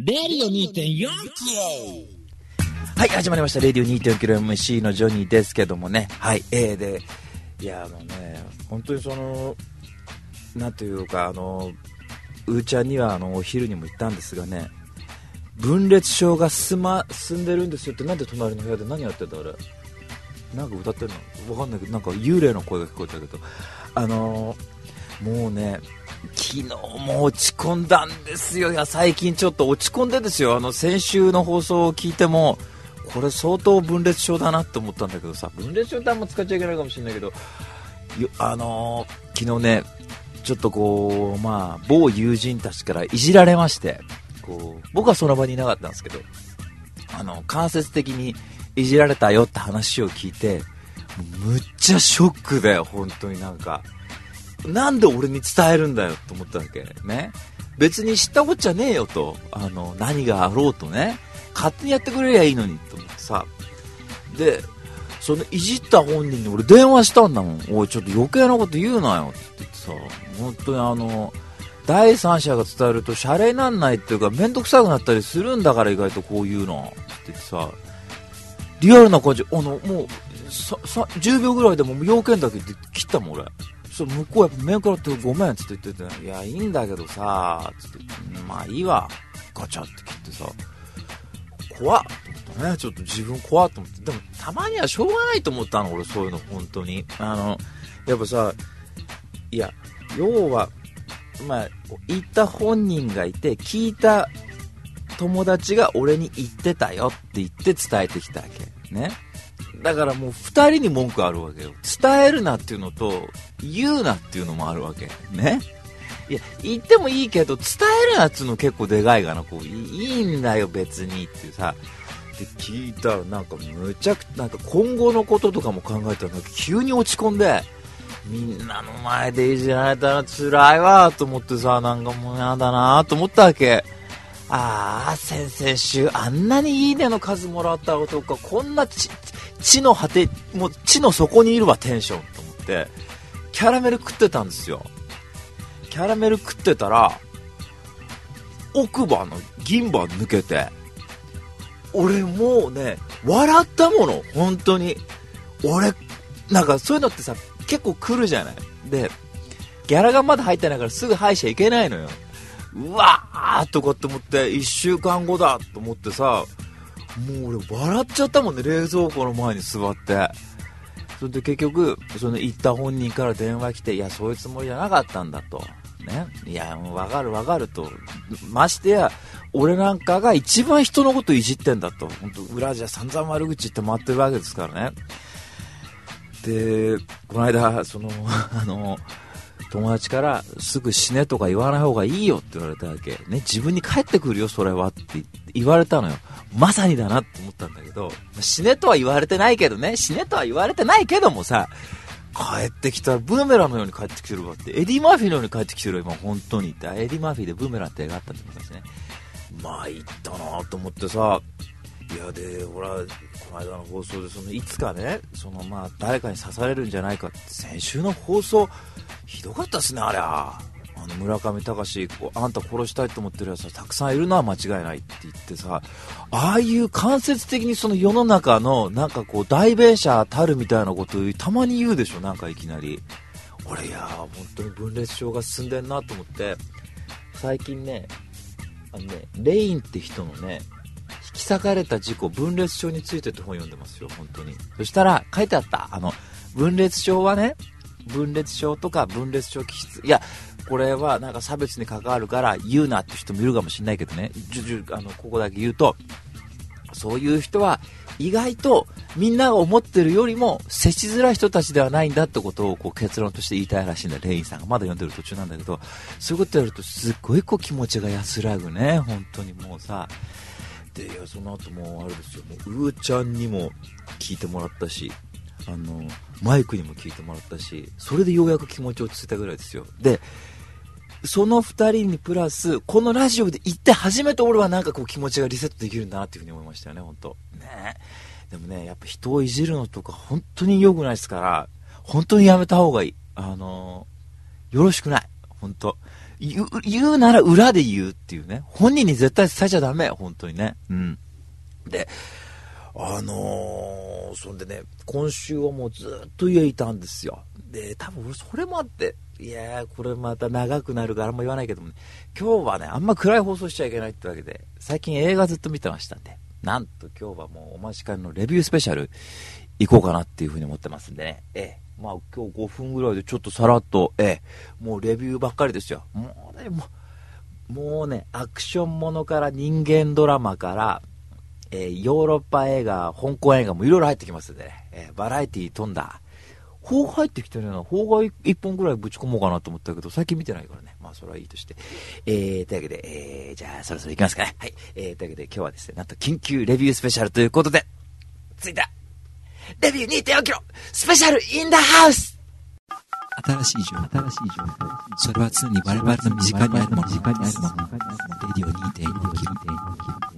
レディオ2.4キロはい、始まりました。レディオ 2.4kmC のジョニーですけどもね。はい、えー、で、いや、あのね、本当にその、なんというか、あの、うーちゃんには、あの、お昼にも言ったんですがね、分裂症が進ま、進んでるんですよって、なんで隣の部屋で何やってんだ、あれ。なんか歌ってるの？わかんないけど、なんか幽霊の声が聞こえたけど、あのもうね、昨日も落ち込んだんですよ。いや、最近ちょっと落ち込んでですよ。あの、先週の放送を聞いても、これ相当分裂症だなって思ったんだけどさ、分裂症ってあんま使っちゃいけないかもしれないけど、あのー昨日ね、ちょっとこう、まあ、某友人たちからいじられまして、こう、僕はその場にいなかったんですけど、あの、間接的にいじられたよって話を聞いて、むっちゃショックだよ、本当になんか。なんで俺に伝えるんだよと思ったわけ。ね。別に知ったこっちゃねえよと。あの、何があろうとね。勝手にやってくれりゃいいのにと思ってさ。で、そのいじった本人に俺電話したんだもん。おい、ちょっと余計なこと言うなよって言ってさ。本当にあの、第三者が伝えるとシャレになんないっていうか、めんどくさくなったりするんだから意外とこういうの。って言ってさ。リアルな感じ、あの、もう、10秒ぐらいでも要件だけで切ったもん俺。そう向こうやっぱ面食らってごめんっつって言ってて、いや、いいんだけどさ、つって、うんまあいいわ。ガチャって切ってさ、怖っと思ったね。ちょっと自分怖っと思って。でも、たまにはしょうがないと思ったの、俺そういうの、本当に。あの、やっぱさ、いや、要は、まあ、言った本人がいて、聞いた友達が俺に言ってたよって言って伝えてきたわけ。ね。だからもう二人に文句あるわけよ。伝えるなっていうのと、言うなっていうのもあるわけ。ね。いや、言ってもいいけど、伝えるなっていうの結構でかいかな。こう、いいいんだよ別にってさ。で、聞いたらなんかむちゃくなんか今後のこととかも考えたらなんか急に落ち込んで、みんなの前でいじられたら辛いわと思ってさ、なんかもうやだなと思ったわけ。ああ、先々週あんなにいいねの数もらった男か、こんな地の果て、もう地の底にいるわ、テンションと思って、キャラメル食ってたんですよ。キャラメル食ってたら、奥歯の銀歯抜けて、俺もうね、笑ったもの、本当に。俺、なんかそういうのってさ、結構来るじゃない。で、ギャラがまだ入ってないからすぐ歯医者行けないのよ。うわーとかって思って、1週間後だと思ってさ、もう俺笑っちゃったもんね、冷蔵庫の前に座って。それで結局、その行った本人から電話来て、いや、そういうつもりじゃなかったんだと。ね。いや、もうわかるわかると。ましてや、俺なんかが一番人のこといじってんだと。本当裏じゃ散々悪口言って回ってるわけですからね。で、この間、その、あの、友達からすぐ死ねとか言わない方がいいよって言われたわけ。ね、自分に返ってくるよ、それはって言われたのよ。まさにだなって思ったんだけど、死ねとは言われてないけどね、死ねとは言われてないけどもさ、帰ってきたらブーメランのように帰ってきてるわって、エディ・マーフィーのように帰ってきてるわ、今本当にって。エディ・マーフィーでブーメランって映画あったって昔ね。まあ、いったなと思ってさ、いやで、ほら、この間の放送で、そのいつかね、そのまあ、誰かに刺されるんじゃないかって、先週の放送、ひどかったっすね、ありゃ。あの村上隆こうあんた殺したいと思ってるやつはたくさんいるのは間違いないって言ってさ、ああいう間接的にその世の中のなんかこう代弁者たるみたいなことをたまに言うでしょ、なんかいきなり。俺いやー、本当に分裂症が進んでんなと思って、最近ね、あのね、レインって人のね、引き裂かれた事故、分裂症についてって本読んでますよ、本当に。そしたら書いてあった。あの、分裂症はね、分裂症とか分裂症気質。いや、これはなんか差別に関わるから言うなって人もいるかもしれないけどね。じゅじゅあの、ここだけ言うと、そういう人は意外とみんなが思ってるよりも接しづらい人たちではないんだってことをこう結論として言いたいらしいんだ、レインさんが。まだ読んでる途中なんだけど、そういうことやるとすっごいこう気持ちが安らぐね、本当にもうさ。で、その後もうあれですよ、もううーちゃんにも聞いてもらったし、あの、マイクにも聞いてもらったし、それでようやく気持ち落ち着いたぐらいですよ。で、その二人にプラス、このラジオで言って初めて俺はなんかこう気持ちがリセットできるんだなっていうふうに思いましたよね、本当ねでもね、やっぱ人をいじるのとか本当に良くないですから、本当にやめた方がいい。あのよろしくない。本当言う、言うなら裏で言うっていうね。本人に絶対伝えちゃダメ、本当にね。うん。で、あのー、そんでね、今週はもうずっと家いたんですよ。で、多分俺それもあって、いやー、これまた長くなるからあんま言わないけどもね、今日はね、あんま暗い放送しちゃいけないってわけで、最近映画ずっと見てましたんで、なんと今日はもうお待ちかねのレビュースペシャル行こうかなっていうふうに思ってますんでね、ええ、まあ今日5分ぐらいでちょっとさらっと、ええ、もうレビューばっかりですよ。もうね、もう、もうね、アクションものから人間ドラマから、えー、ヨーロッパ映画、香港映画もいろいろ入ってきますんでね、えー、バラエティー飛んだ。邦画入ってきてるような、邦画1本ぐらいぶち込もうかなと思ったけど、最近見てないからね。まあ、それはいいとして。えー、というわけで、えー、じゃあ、そろそろ行きますかね。はい。えー、というわけで、今日はですね、なんと緊急レビュースペシャルということで、ついた、レビュー2.4キロ、スペシャルインダハウス新しい情報、新しい情報。それは常に我々の身近にあるもの。身近にあるもの。レディオ2.4キロ。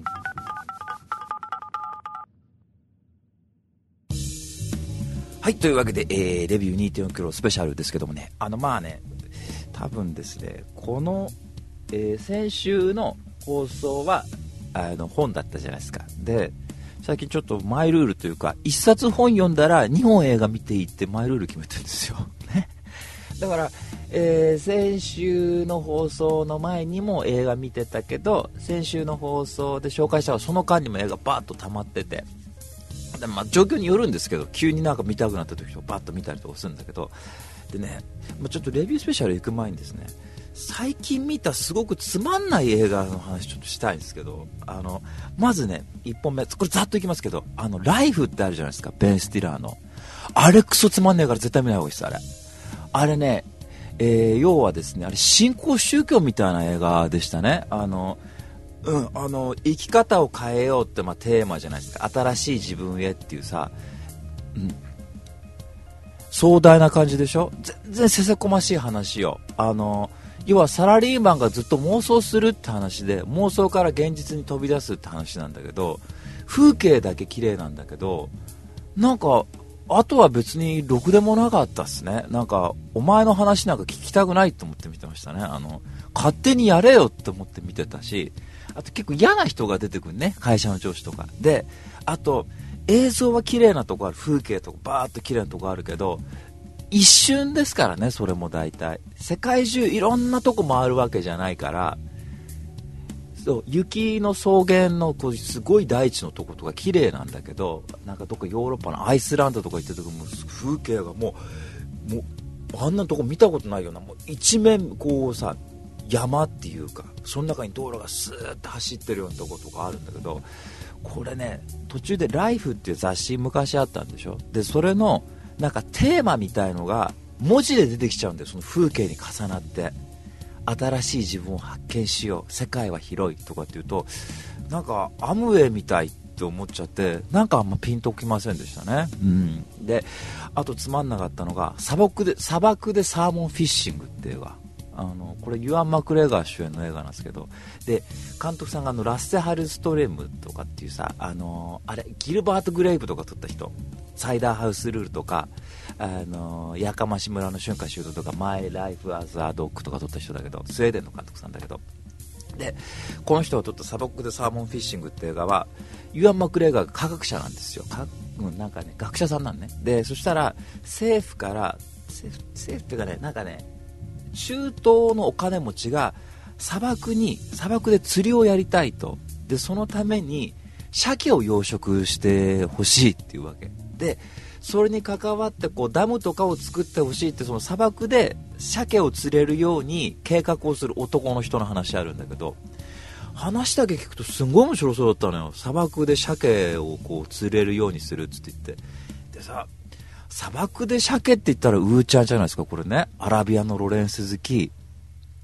はい、というわけで、えー、レビュー2.4キロスペシャルですけどもね、あの、まあね、多分ですね、この、えー、先週の放送は、あの、本だったじゃないですか。で、最近ちょっとマイルールというか、1冊本読んだら2本映画見ていってマイルール決めてるんですよ。ね。だから、えー、先週の放送の前にも映画見てたけど、先週の放送で紹介したらその間にも映画バーッと溜まってて、でまあ、状況によるんですけど急になんか見たくなった時とかバッと見たりとかするんだけどでね、まあ、ちょっとレビュースペシャル行く前にですね最近見たすごくつまんない映画の話ちょっとしたいんですけどあのまずね1本目これざっといきますけどあのライフってあるじゃないですかベン・スティラーの。あれクソつまんねえから絶対見ない方がいいですあれ。あれね、えー、要はですねあれ新興宗教みたいな映画でしたね。あのうん、あの生き方を変えようってまあテーマじゃないですか。新しい自分へっていうさ、うん、壮大な感じでしょ？全然せせこましい話よ。あの要はサラリーマンがずっと妄想するって話で妄想から現実に飛び出すって話なんだけど風景だけ綺麗なんだけどなんかあとは別にろくでもなかったっすね。なんかお前の話なんか聞きたくないと思って見てましたね。あの勝手にやれよって思って見てたしあと結構嫌な人が出てくるね、会社の上司とか。で、あと、映像は綺麗なとこある、風景とかバーっと綺麗なとこあるけど、一瞬ですからね、それも大体。世界中いろんなとこ回るわけじゃないから、そう雪の草原のこうすごい大地のとことか綺麗なんだけどなんかどっかヨーロッパのアイスランドとか行ってるとも風景がもうもうあんなとこ見たことないようなもう一面こうさ山っていうかその中に道路がスーッと走ってるようなとことかあるんだけどこれね途中で「ライフっていう雑誌昔あったんでしょ？でそれのなんかテーマみたいのが文字で出てきちゃうんだよ。その風景に重なって。新しい自分を発見しよう。世界は広いとかっていうとなんかアムウェイみたいって思っちゃってなんかあんまピンときませんでしたね、うん、であとつまんなかったのが砂漠で砂漠でサーモンフィッシングっていう映画。あのこれユアン・マクレガー主演の映画なんですけどで監督さんがあのラッセ・ハルストレムとかっていうさあのあれギルバート・グレイブとか撮った人サイダーハウスルールとかあのやかまし村の春夏秋冬とかマイ・ライフ・アズ・ア・ドッグとか撮った人だけどスウェーデンの監督さんだけど。でこの人が撮った「砂漠でサーモンフィッシング」って映画はユアン・マクレガーが科学者なんですよ。かうん、なんかね学者さんなんね。でそしたら政府から政府政府っていうかねなんかね中東のお金持ちが砂漠に砂漠で釣りをやりたいと。でそのために鮭を養殖してほしいっていうわけ。でそれに関わってこうダムとかを作ってほしいってその砂漠で鮭を釣れるように計画をする男の人の話あるんだけど。話だけ聞くとすごい面白そうだったのよ。砂漠で鮭をこう釣れるようにするっつって言って。でさ砂漠で鮭って言ったらウーちゃんじゃないですか、これね。アラビアのロレンス好き。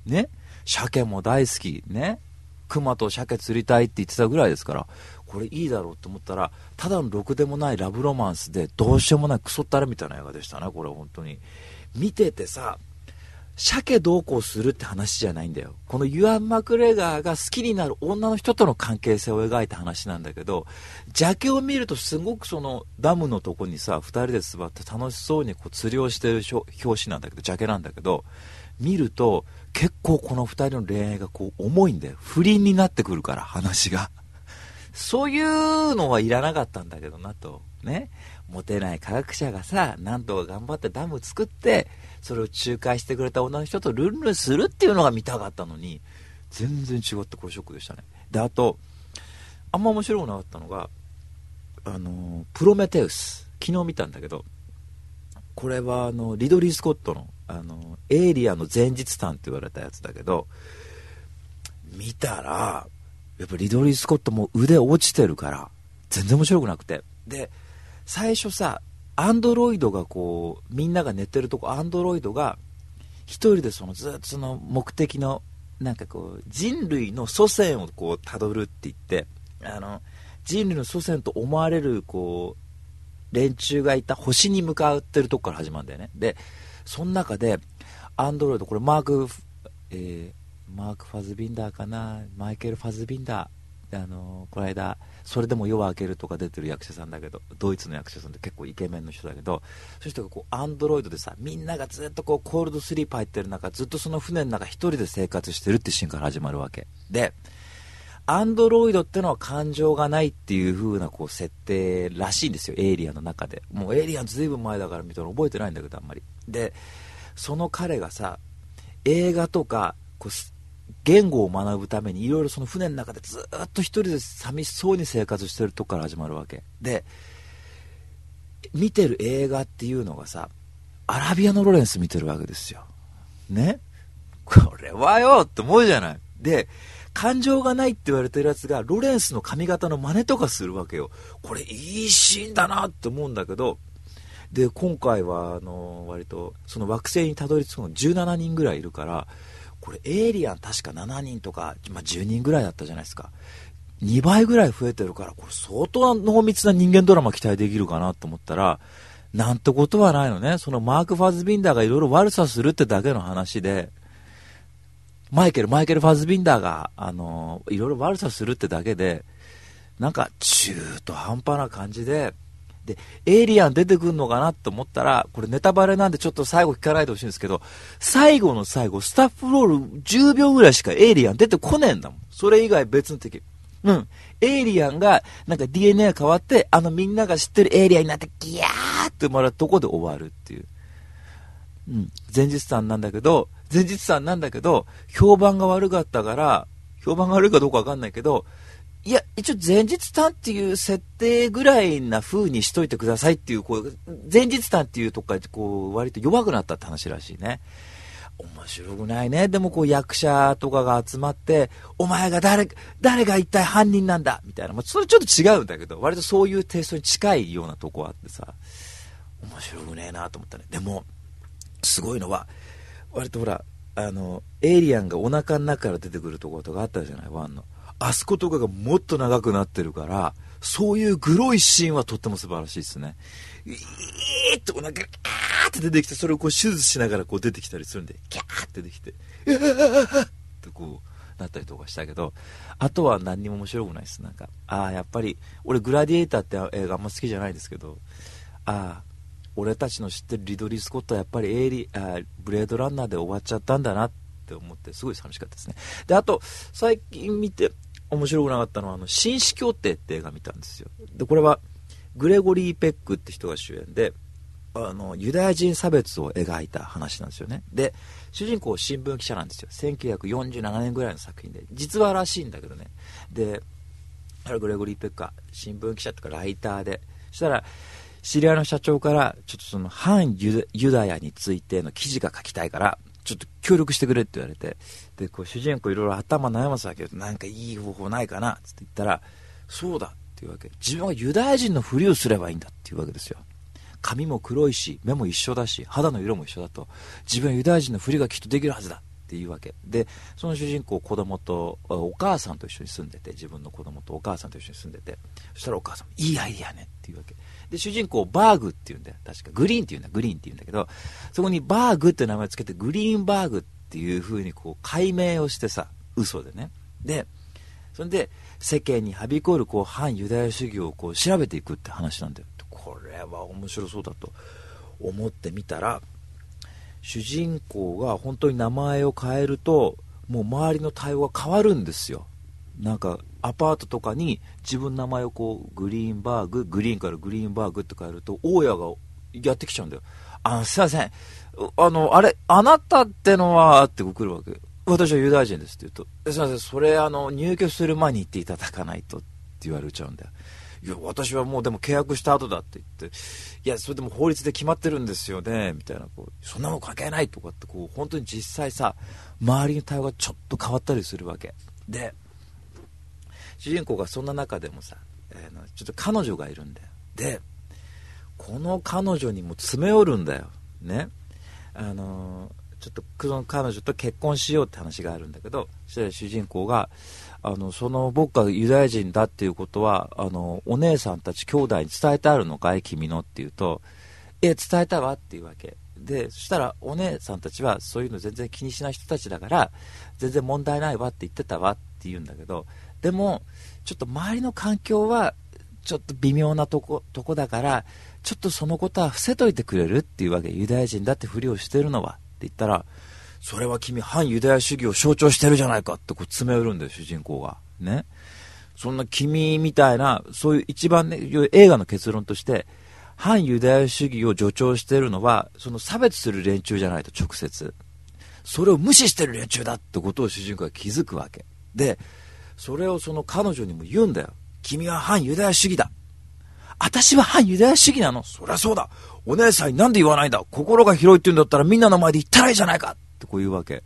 ね。鮭も大好き。ね。熊と鮭釣りたいって言ってたぐらいですから、これいいだろうと思ったら、ただのろくでもないラブロマンスで、どうしようもないクソったれみたいな映画でしたね、これ本当に。見ててさ、鮭どうこうするって話じゃないんだよ。このユアン・マクレガーが好きになる女の人との関係性を描いた話なんだけど、ジャケを見るとすごくそのダムのとこにさ、2人で座って楽しそうにこう釣りをしてる表紙なんだけど、ジャケなんだけど、見ると結構この2人の恋愛がこう重いんだよ。不倫になってくるから話が。そういうのはいらなかったんだけどなと。ね。モテない科学者がさなんとか頑張ってダム作ってそれを仲介してくれた女の人とルンルンするっていうのが見たかったのに全然違ってこれショックでしたね。であとあんま面白くなかったのがあのプロメテウス。昨日見たんだけどこれはあのリドリー・スコットのあのエイリアの前日譚って言われたやつだけど見たらやっぱリドリー・スコットも腕落ちてるから全然面白くなくて。で最初さアンドロイドがこうみんなが寝てるとこアンドロイドが1人でそのずっとその目的のなんかこう人類の祖先をこう辿るって言ってあの人類の祖先と思われるこう連中がいた星に向かってるとこから始まるんだよね。でその中でアンドロイドこれマーク、えー、マーク・ファズビンダーかなマイケル・ファズビンダーあのこの間それでも夜は明けるとか出てる役者さんだけどドイツの役者さんって結構イケメンの人だけどそういう人がこうアンドロイドでさみんながずっとこうコールドスリープ入ってる中ずっとその船の中1人で生活してるってシーンから始まるわけ。でアンドロイドってのは感情がないっていう風なこう設定らしいんですよエイリアンの中で。もうエイリアンずいぶん前だから見たら覚えてないんだけどあんまり。でその彼がさ映画とかこう言語を学ぶためにいろいろその船の中でずっと一人で寂しそうに生活してるとこから始まるわけ。で見てる映画っていうのがさアラビアのロレンス見てるわけですよ。ね？これはよって思うじゃない。で感情がないって言われてるやつがロレンスの髪型の真似とかするわけよ。これいいシーンだなって思うんだけどで今回はあの割とその惑星にたどり着くの17人ぐらいいるからこれエイリアン確か7人とか、まあ、10人ぐらいだったじゃないですか。2倍ぐらい増えてるからこれ相当濃密な人間ドラマ期待できるかなと思ったらなんてことはないのね。そのマーク・ファズビンダーがいろいろ悪さするってだけの話でマイケル、マイケル・ファズビンダーが、あのいろいろ悪さするってだけで、なんか中途半端な感じで、で、エイリアン出てくるのかなって思ったら、これネタバレなんでちょっと最後聞かないでほしいんですけど、最後の最後、スタッフロール10秒ぐらいしかエイリアン出てこねえんだもん。それ以外別の敵。うん。エイリアンが、なんか DNA が変わって、あのみんなが知ってるエイリアンになって、ギヤーってもらうとこで終わるっていう。うん。前日談なんだけど、前日談なんだけど、評判が悪かったから、評判が悪いかどうかわかんないけど、いや、一応前日談っていう設定ぐらいな風にしといてくださいっていう、こう、前日談っていうとこから、こう、割と弱くなったって話らしいね。面白くないね。でもこう役者とかが集まって、お前が誰、誰が一体犯人なんだ？みたいな。まあ、それちょっと違うんだけど、割とそういうテイストに近いようなとこあってさ、面白くねえなと思ったね。でも、すごいのは、割とほら、あの、エイリアンがお腹の中から出てくるところとかあったじゃない、ワンの。あそことかがもっと長くなってるから、そういうグロいシーンはとっても素晴らしいですね。いーってお腹がーって出てきて、それをこう手術しながらこう出てきたりするんで、ギャーって出てきて、うわーってこうなったりとかしたけど、あとは何にも面白くないです。なんか、ああ、やっぱり、俺グラディエーターって映画あんま好きじゃないですけど、ああ、俺たちの知ってるリドリー・スコットはやっぱりエイリあブレードランナーで終わっちゃったんだなって思ってすごい寂しかったですねであと最近見て面白くなかったのはあの紳士協定って映画見たんですよ。でこれはグレゴリー・ペックって人が主演であのユダヤ人差別を描いた話なんですよね。で主人公新聞記者なんですよ。1947年ぐらいの作品で実話らしいんだけどね。でグレゴリー・ペックは新聞記者とかライターでそしたら知り合いの社長から、ちょっとその反ユダヤについての記事が書きたいから、ちょっと協力してくれって言われて、で、こう主人公いろいろ頭悩ますわけよ。なんかいい方法ないかな？って言ったら、そうだっていうわけ。自分はユダヤ人のふりをすればいいんだっていうわけですよ。髪も黒いし、目も一緒だし、肌の色も一緒だと。自分はユダヤ人のふりがきっとできるはずだっていうわけ。で、その主人公、子供と、お母さんと一緒に住んでて、自分の子供とお母さんと一緒に住んでて、そしたらお母さん、いいアイディアねっていうわけ。で、主人公バーグっていうんだよ。確か。グリーンっていうんだ。グリーンって言うんだけど、そこにバーグって名前つけて、グリーンバーグっていう風にこう、解明をしてさ、嘘でね。で、それで、世間にはびこるこう、反ユダヤ主義をこう、調べていくって話なんだよ。これは面白そうだと思ってみたら、主人公が本当に名前を変えるともう周りの対応が変わるんですよなんかアパートとかに自分の名前をこうグリーンバーググリーンからグリーンバーグって変えると大家がやってきちゃうんだよ。あのすいません。あのあれあなたってのはって来るわけ。私はユダヤ人ですって言うとすいません。それあの入居する前に言っていただかないとって言われちゃうんだよ。いや私はもうでも契約した後だって言っていやそれでも法律で決まってるんですよねみたいなこうそんなもん関係ないとかってこう本当に実際さ周りの対応がちょっと変わったりするわけ。で主人公がそんな中でもさ、えー、ちょっと彼女がいるんだよ。でこの彼女にも詰め寄るんだよ。ね。あのー、ちょっとその彼女と結婚しようって話があるんだけどそしたら主人公があのその僕がユダヤ人だっていうことはあのお姉さんたち兄弟に伝えてあるのかい？君のって言うとえ伝えたわっていうわけ。でそしたらお姉さんたちはそういうの全然気にしない人たちだから全然問題ないわって言ってたわってって言うんだけどでもちょっと周りの環境はちょっと微妙なとことこだからちょっとそのことは伏せといてくれるっていうわけユダヤ人だってふりをしてるのはって言ったらそれは君反ユダヤ主義を象徴してるじゃないかってこう詰め寄るんだよ主人公が。ね。そんな君みたいなそういう一番ね映画の結論として反ユダヤ主義を助長してるのはその差別する連中じゃないと直接。それを無視してる連中だってことを主人公が気づくわけ。でそれをその彼女にも言うんだよ。君は反ユダヤ主義だ。私は反ユダヤ主義なの。そりゃそうだ。お姉さんになんで言わないんだ。心が広いって言うんだったらみんなの前で言ったらいいじゃないか。ってこう言うわけ。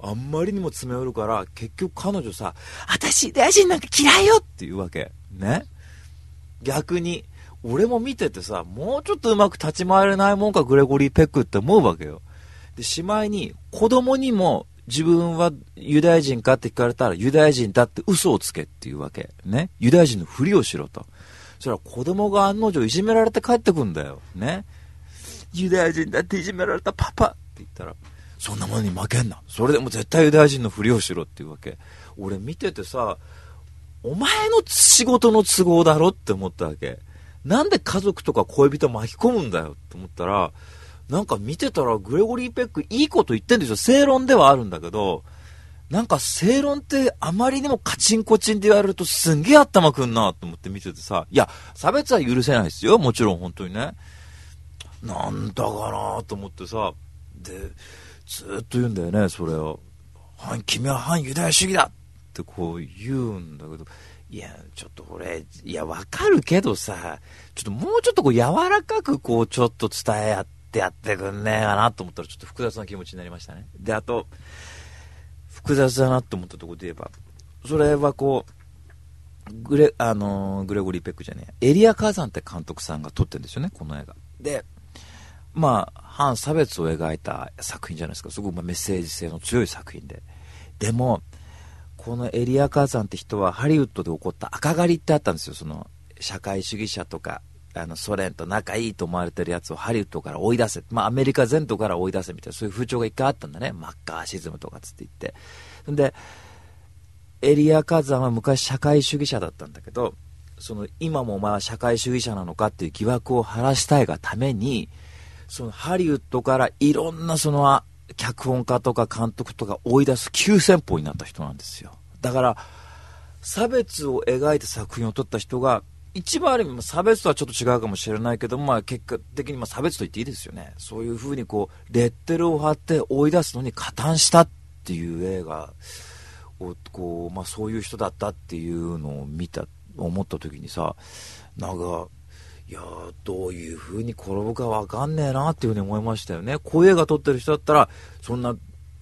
あんまりにも詰め寄るから、結局彼女さ、私、大臣なんか嫌いよ。って言うわけ。ね。逆に、俺も見ててさ、もうちょっとうまく立ち回れないもんか、グレゴリー・ペックって思うわけよ。で、しまいに、子供にも、自分はユダヤ人かって聞かれたら、ユダヤ人だって嘘をつけっていうわけ。ね。ユダヤ人のふりをしろと。それは子供が案の定いじめられて帰ってくんだよ。ね。ユダヤ人だっていじめられたパパって言ったら、そんなものに負けんな。それでも絶対ユダヤ人のふりをしろっていうわけ。俺見ててさ、お前の仕事の都合だろって思ったわけ。なんで家族とか恋人巻き込むんだよって思ったら、なんか見てたらグレゴリー・ペックいいこと言ってんですよ。正論ではあるんだけど、なんか正論ってあまりにもカチンコチンって言われるとすんげえ頭くんなと思って見ててさ、いや、差別は許せないですよ。もちろん本当にね。なんだかなと思ってさ、で、ずっと言うんだよね、それを。君は反ユダヤ主義だってこう言うんだけど、いや、ちょっと俺、いや、わかるけどさ、ちょっともうちょっとこう柔らかくこうちょっと伝え合ってやってくんねえかなと思ったらちょっと複雑な気持ちになりましたね。で、あと、複雑だなと思ったところで言えば、それはこう、グレ、あの、グレゴリー・ペックじゃねえ、エリア・カーザンって監督さんが撮ってるんですよね、この映画。で、まあ、反差別を描いた作品じゃないですか。すごくメッセージ性の強い作品で。でも、このエリア・カーさんって人はハリウッドで起こった赤狩りってあったんですよ。その、社会主義者とか、あの、ソ連と仲いいと思われてるやつをハリウッドから追い出せ。まあ、アメリカ全土から追い出せみたいな、そういう風潮が一回あったんだね。マッカーシズムとかつって言って。んで、エリア・カザンは昔社会主義者だったんだけど、その、今もお前は社会主義者なのかっていう疑惑を晴らしたいがために、そのハリウッドからいろんなその脚本家とか監督とか追い出す急先鋒になった人なんですよだから差別を描いた作品を撮った人が一番ある意味差別とはちょっと違うかもしれないけど、まあ、結果的にま差別と言っていいですよねそういうふうにこうレッテルを貼って追い出すのに加担したっていう映画をこう、まあ、そういう人だったっていうのを見た思った時にさなんかいやどういう風に転ぶか分かんねえなっていう風に思いましたよね。こういう映画撮ってる人だったら、そんな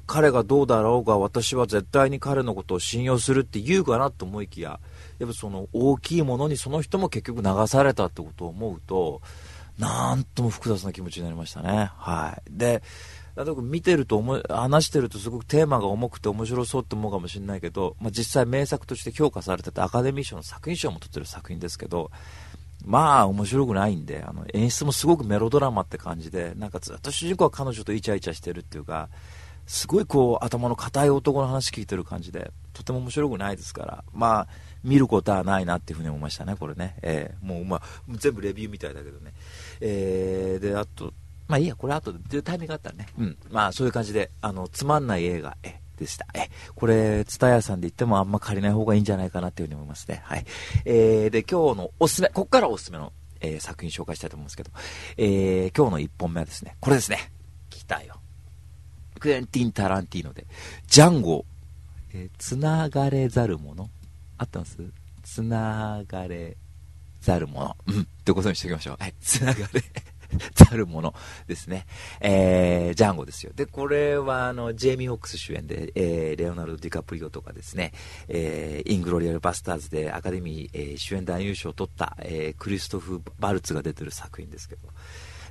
彼がどうだろうが私は絶対に彼のことを信用するって言うかなと思いきや、やっぱその大きいものにその人も結局流されたってことを思うと、なんとも複雑な気持ちになりましたね。はい。で、見てると思、話してるとすごくテーマが重くて面白そうって思うかもしれないけど、まあ、実際名作として評価されててアカデミー賞の作品賞も取ってる作品ですけど、まあ面白くないんであの演出もすごくメロドラマって感じでなんかずっと主人公は彼女とイチャイチャしてるっていうかすごいこう頭の固い男の話聞いてる感じでとても面白くないですからまあ見ることはないなっていうふうに思いましたねこれね、えー、もうまあ全部レビューみたいだけどね、えー、であとまあいいや、これ後で、っていうタイミングがあったらね。うん。まあそういう感じで、あの、つまんない映画、え、でした。え、これ、ツタヤさんで言ってもあんま借りない方がいいんじゃないかなっていうふうに思いますね。はい。えー、で、今日のおすすめ、こっからおすすめの、えー、作品紹介したいと思うんですけど、えー、今日の1本目はですね、これですね。来たよ。クエンティン・タランティーノで、ジャンゴ、えー、つながれざるものあったんです？つながれざるもの。うん。ってことにしておきましょう。はい。つながれ ざるものですね。えー、ジャンゴですよ。で、これは、あの、ジェイミー・ホックス主演で、えー、レオナルド・ディカプリオとかですね、えー、イングロリアル・バスターズでアカデミー、えー、主演男優賞を取った、えー、クリストフ・バルツが出てる作品ですけど、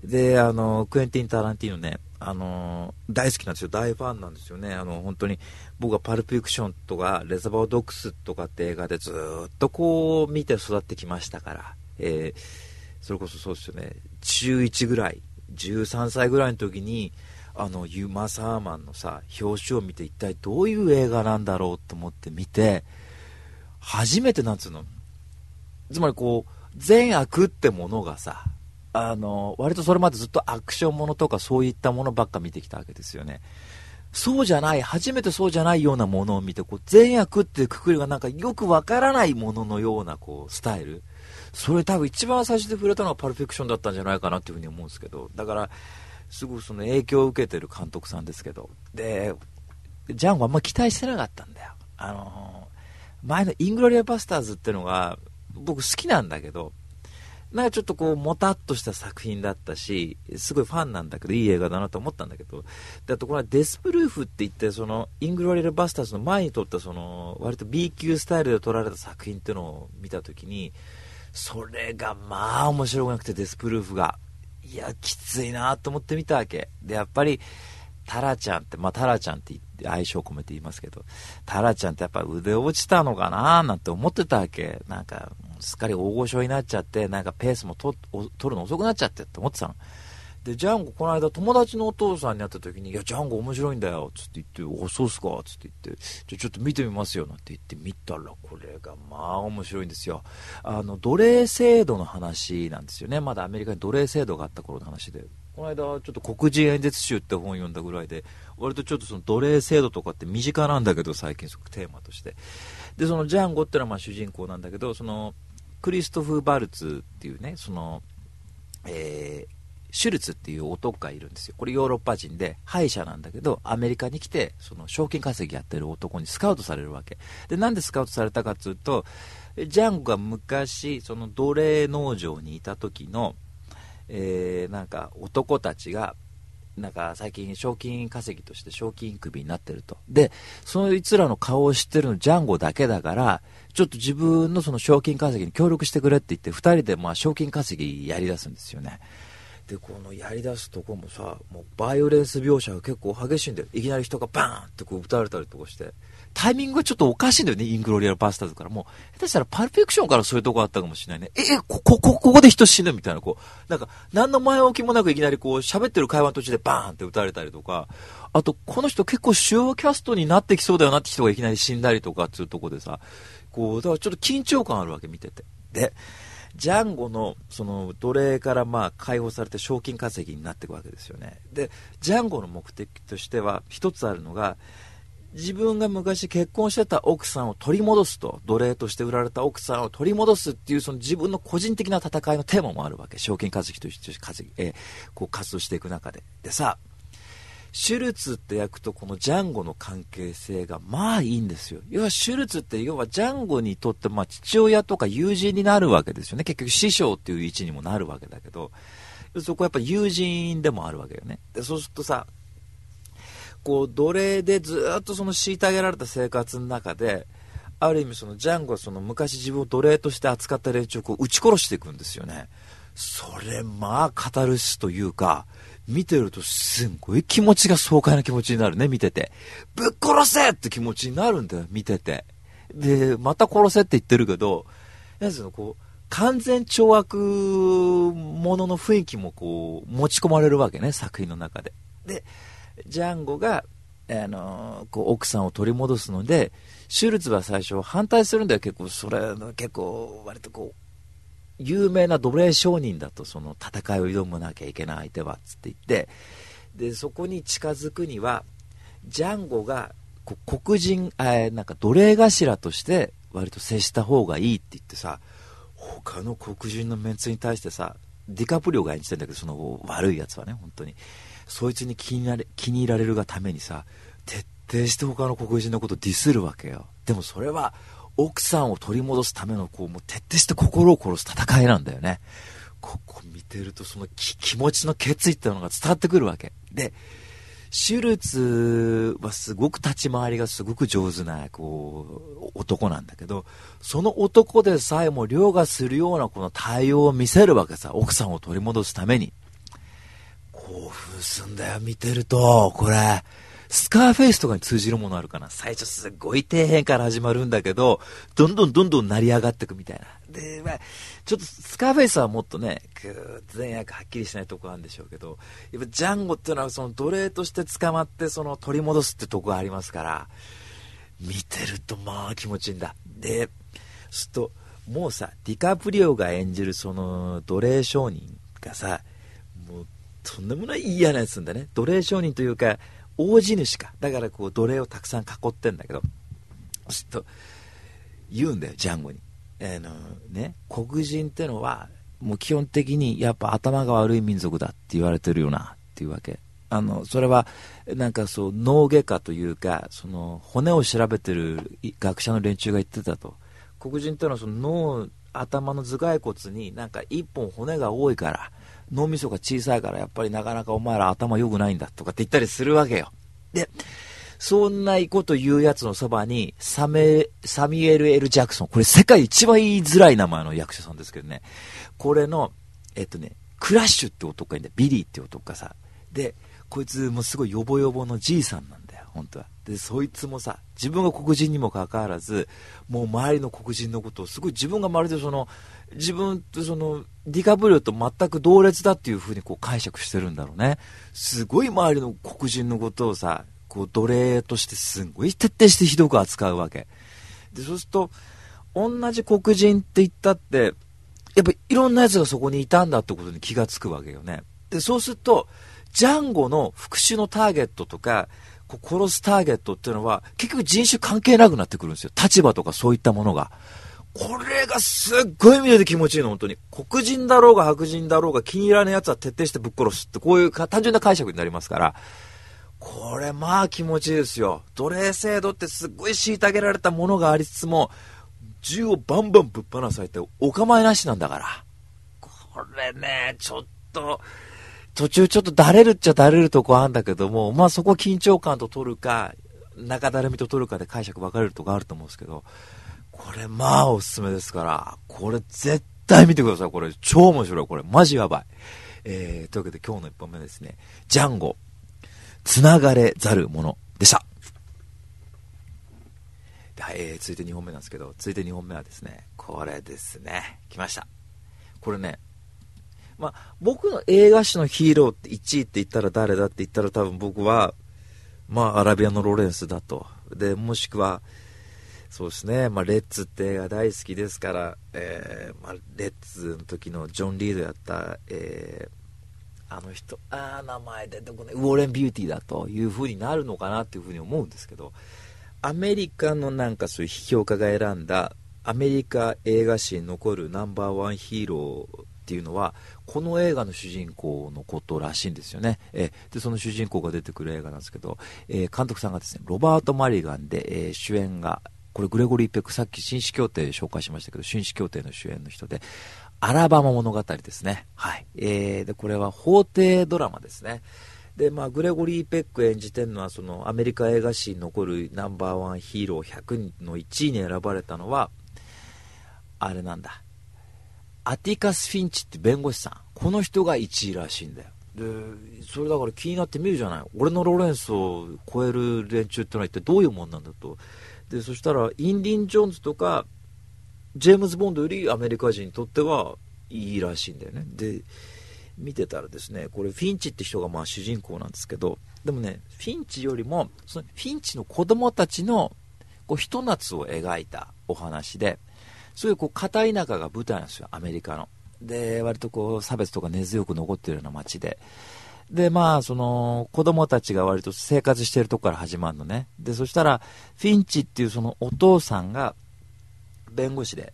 で、あの、クエンティン・タランティーノね、あの、大好きなんですよ。大ファンなんですよね。あの、本当に、僕はパルプフィクションとか、レザバードックスとかって映画でずっとこう見て育ってきましたから、えーそれこそそうですよね中1ぐらい13歳ぐらいの時にあのユマ・サーマンのさ表紙を見て一体どういう映画なんだろうと思って見て初めてなんつうのつまりこう善悪ってものがさあの割とそれまでずっとアクションものとかそういったものばっか見てきたわけですよね。そうじゃない初めてそうじゃないようなものを見てこう善悪っていうくくりがなんかよくわからないもののようなこうスタイル。それ多分一番最初で触れたのはパルフィクションだったんじゃないかなっていうふうに思うんですけど、だから、すごくその影響を受けてる監督さんですけど、で、ジャンゴあんま期待してなかったんだよ。あの、前のイングロリア・バスターズっていうのが、僕好きなんだけど、なんかちょっとこう、もたっとした作品だったし、すごいファンなんだけど、いい映画だなと思ったんだけど、でとこれはデスプルーフって言って、その、イングロリア・バスターズの前に撮った、その、割と B 級スタイルで撮られた作品っていうのを見たときに、それがまあ面白くなくてデスプルーフが。いや、きついなと思ってみたわけ。で、やっぱり、タラちゃんって、まあタラちゃんって愛称込めて言いますけど、タラちゃんってやっぱ腕落ちたのかななんて思ってたわけ。なんか、すっかり大御所になっちゃって、なんかペースもと取るの遅くなっちゃってって思ってたの。で、ジャンゴ、この間友達のお父さんに会った時に、いや、ジャンゴ面白いんだよ、つって言って、お、そうっすか、つって言って、じゃちょっと見てみますよ、なんて言って見たら、これがまあ面白いんですよ。あの、奴隷制度の話なんですよね。まだアメリカに奴隷制度があった頃の話で。この間、ちょっと黒人演説集って本読んだぐらいで、割とちょっとその奴隷制度とかって身近なんだけど、最近すごくテーマとして。で、そのジャンゴってのはまあ主人公なんだけど、その、クリストフ・バルツっていうね、その、えー、シュルツっていう男がいるんですよ。これヨーロッパ人で、歯医者なんだけど、アメリカに来て、その賞金稼ぎやってる男にスカウトされるわけ。で、なんでスカウトされたかっていうと、ジャンゴが昔、その奴隷農場にいた時の、えー、なんか男たちが、なんか最近賞金稼ぎとして賞金首になってると。で、そいつらの顔を知ってるのジャンゴだけだから、ちょっと自分のその賞金稼ぎに協力してくれって言って、2人でまあ賞金稼ぎやりだすんですよね。でこのやりだすとこもさもうバイオレンス描写が結構激しいんだよ。いきなり人がバーンってこう撃たれたりとかして。タイミングがちょっとおかしいんだよねイングロリアルバスターズから。もう下手したらパルフィクションからそういうとこあったかもしれないね。えこここここで人死ぬみたいなこう。なんか何の前置きもなくいきなりこう喋ってる会話の途中でバーンって撃たれたりとか。あとこの人結構主要キャストになってきそうだよなって人がいきなり死んだりとかっていうとこでさ。こうだからちょっと緊張感あるわけ見ててでジャンゴのその奴隷からまあ解放されて賞金稼ぎになっていくわけですよね。で、ジャンゴの目的としては一つあるのが、自分が昔結婚してた奥さんを取り戻すと、奴隷として売られた奥さんを取り戻すっていうその自分の個人的な戦いのテーマもあるわけ。賞金稼ぎとして稼ぎ、えー、こう活動していく中で。でさ、シュルツって役とこのジャンゴの関係性がまあいいんですよ。要はシュルツって要はジャンゴにとってまあ父親とか友人になるわけですよね。結局師匠っていう位置にもなるわけだけど、そこはやっぱ友人でもあるわけよね。で、そうするとさ、こう奴隷でずっとその虐げられた生活の中で、ある意味そのジャンゴはその昔自分を奴隷として扱った連中をこう撃ち殺していくんですよね。それまあカタルシスというか、見てるとすんごい気持ちが爽快な気持ちになるね、見てて。ぶっ殺せって気持ちになるんだよ、見てて。で、また殺せって言ってるけど、なんうの、こう、完全懲悪ものの雰囲気もこう、持ち込まれるわけね、作品の中で。で、ジャンゴが、あのこう奥さんを取り戻すので、シュルツは最初反対するんだよ、結構、それ、結構、割とこう、有名な奴隷商人だとその戦いを挑むなきゃいけない相手はつって言ってでそこに近づくにはジャンゴが黒人あなんか奴隷頭として割と接した方がいいって言ってさ他の黒人のメンツに対してさディカプリオが演じてんだけどその悪いやつはね本当に。そいつに気になれ気に入られるがためにさ徹底して他の黒人のことをディスるわけよ。でもそれは奥さんを取り戻すためのこうもう徹底して心を殺す戦いなんだよね。ここ見てるとその気持ちの決意っていうのが伝わってくるわけ。でシュルツはすごく立ち回りがすごく上手なこう男なんだけどその男でさえも凌駕するようなこの対応を見せるわけさ奥さんを取り戻すために。興奮すんだよ見てるとこれ。スカーフェイスとかに通じるものあるかな最初すごい底辺から始まるんだけど、どんどんどんどん成り上がっていくみたいな。で、まあ、ちょっとスカーフェイスはもっとね、ぐー善悪はっきりしないとこあるんでしょうけど、やっぱジャンゴっていうのはその奴隷として捕まってその取り戻すってとこがありますから、見てるとまあ気持ちいいんだ。で、すると、もうさ、ディカプリオが演じるその奴隷商人がさ、もうとんでもない嫌なやつんだね。奴隷商人というか、大地主か。だからこう奴隷をたくさん囲ってんだけど。ちょっと言うんだよジャンゴに、えー、のね、黒人ってのはもう基本的にやっぱ頭が悪い民族だって言われてるよなっていうわけ。あのそれはなんかそう脳外科というかその骨を調べてる学者の連中が言ってたと。黒人ってのはその脳頭の頭蓋骨になんか一本骨が多いから脳みそが小さいからやっぱりなかなかお前ら頭良くないんだとかって言ったりするわけよ。で、そんなこと言うやつのそばにサメ、サミエル・エル・ジャクソン。これ世界一番言いづらい名前の役者さんですけどね。これの、えっとね、クラッシュって男がいるんだよ。ビリーって男がさ。で、こいつもすごいヨボヨボのじいさんなん、本当は。で、そいつもさ、自分が黒人にもかかわらず、もう周りの黒人のことをすごい自分がまるでその、自分とそのディカプリオと全く同列だっていうふうにこう解釈してるんだろうね。すごい周りの黒人のことをさこう奴隷としてすごい徹底してひどく扱うわけ。でそうすると同じ黒人って言ったってやっぱいろんなやつがそこにいたんだってことに気がつくわけよね。でそうするとジャンゴの復讐のターゲットとか殺すターゲットっていうのは結局人種関係なくなってくるんですよ立場とかそういったものがこれがすっごい見てて気持ちいいの、本当に。黒人だろうが白人だろうが気に入らない奴は徹底してぶっ殺すって、こういう単純な解釈になりますから、これまあ気持ちいいですよ。奴隷制度ってすっごい虐げられたものがありつつも、銃をバンバンぶっ放されてお構いなしなんだから。これね、ちょっと、途中ちょっとだれるっちゃだれるとこあるんだけども、まあそこ緊張感と取るか、中だるみと取るかで解釈分かれるとこあると思うんですけど、これまあおすすめですから、これ絶対見てください。これ超面白い。これマジやばい。えー、というわけで今日の1本目ですね、ジャンゴ、つながれざるものでした。はい、えー、続いて2本目なんですけど、続いて2本目はですね、これですね。来ました。これね、まあ、僕の映画史のヒーローって1位って言ったら誰だって言ったら多分僕は、まあ、アラビアのロレンスだと。で、もしくは、そうですね、まあ、レッツって映画大好きですから、えーまあ、レッツの時のジョン・リードやった、えー、あの人、ああ、名前出てこない、ウォーレン・ビューティーだという風になるのかなっていう風に思うんですけど、アメリカのなんかそういう批評家が選んだ、アメリカ映画史に残るナンバーワンヒーローっていうのはこの映画の主人公のことらしいんですよね、えでその主人公が出てくる映画なんですけど、えー、監督さんがですねロバート・マリガンで、えー、主演がこれグレゴリー・ペックさっき紳士協定紹介しましたけど紳士協定の主演の人でアラバマ物語ですね。はい。えー、でこれは法廷ドラマですね。でまあ、グレゴリー・ペック演じてるのはそのアメリカ映画史に残るナンバーワンヒーロー100の1位に選ばれたのはあれなんだ。アティカス・フィンチって弁護士さん。この人が1位らしいんだよ。でそれだから気になってみるじゃない。俺のロレンスを超える連中ってのは一体どういうもんなんだと。でそしたらインディン・ジョーンズとかジェームズ・ボンドよりアメリカ人にとってはいいらしいんだよね。で見てたらですねこれフィンチって人がまあ主人公なんですけどでもねフィンチよりもそのフィンチの子供たちのこうひと夏を描いたお話でそういうこう片田舎が舞台なんですよ、アメリカの。で、割とこう差別とか根強く残ってるような街で。で、まあ、その、子供たちが割と生活してるとこから始まるのね。で、そしたら、フィンチっていうそのお父さんが弁護士で、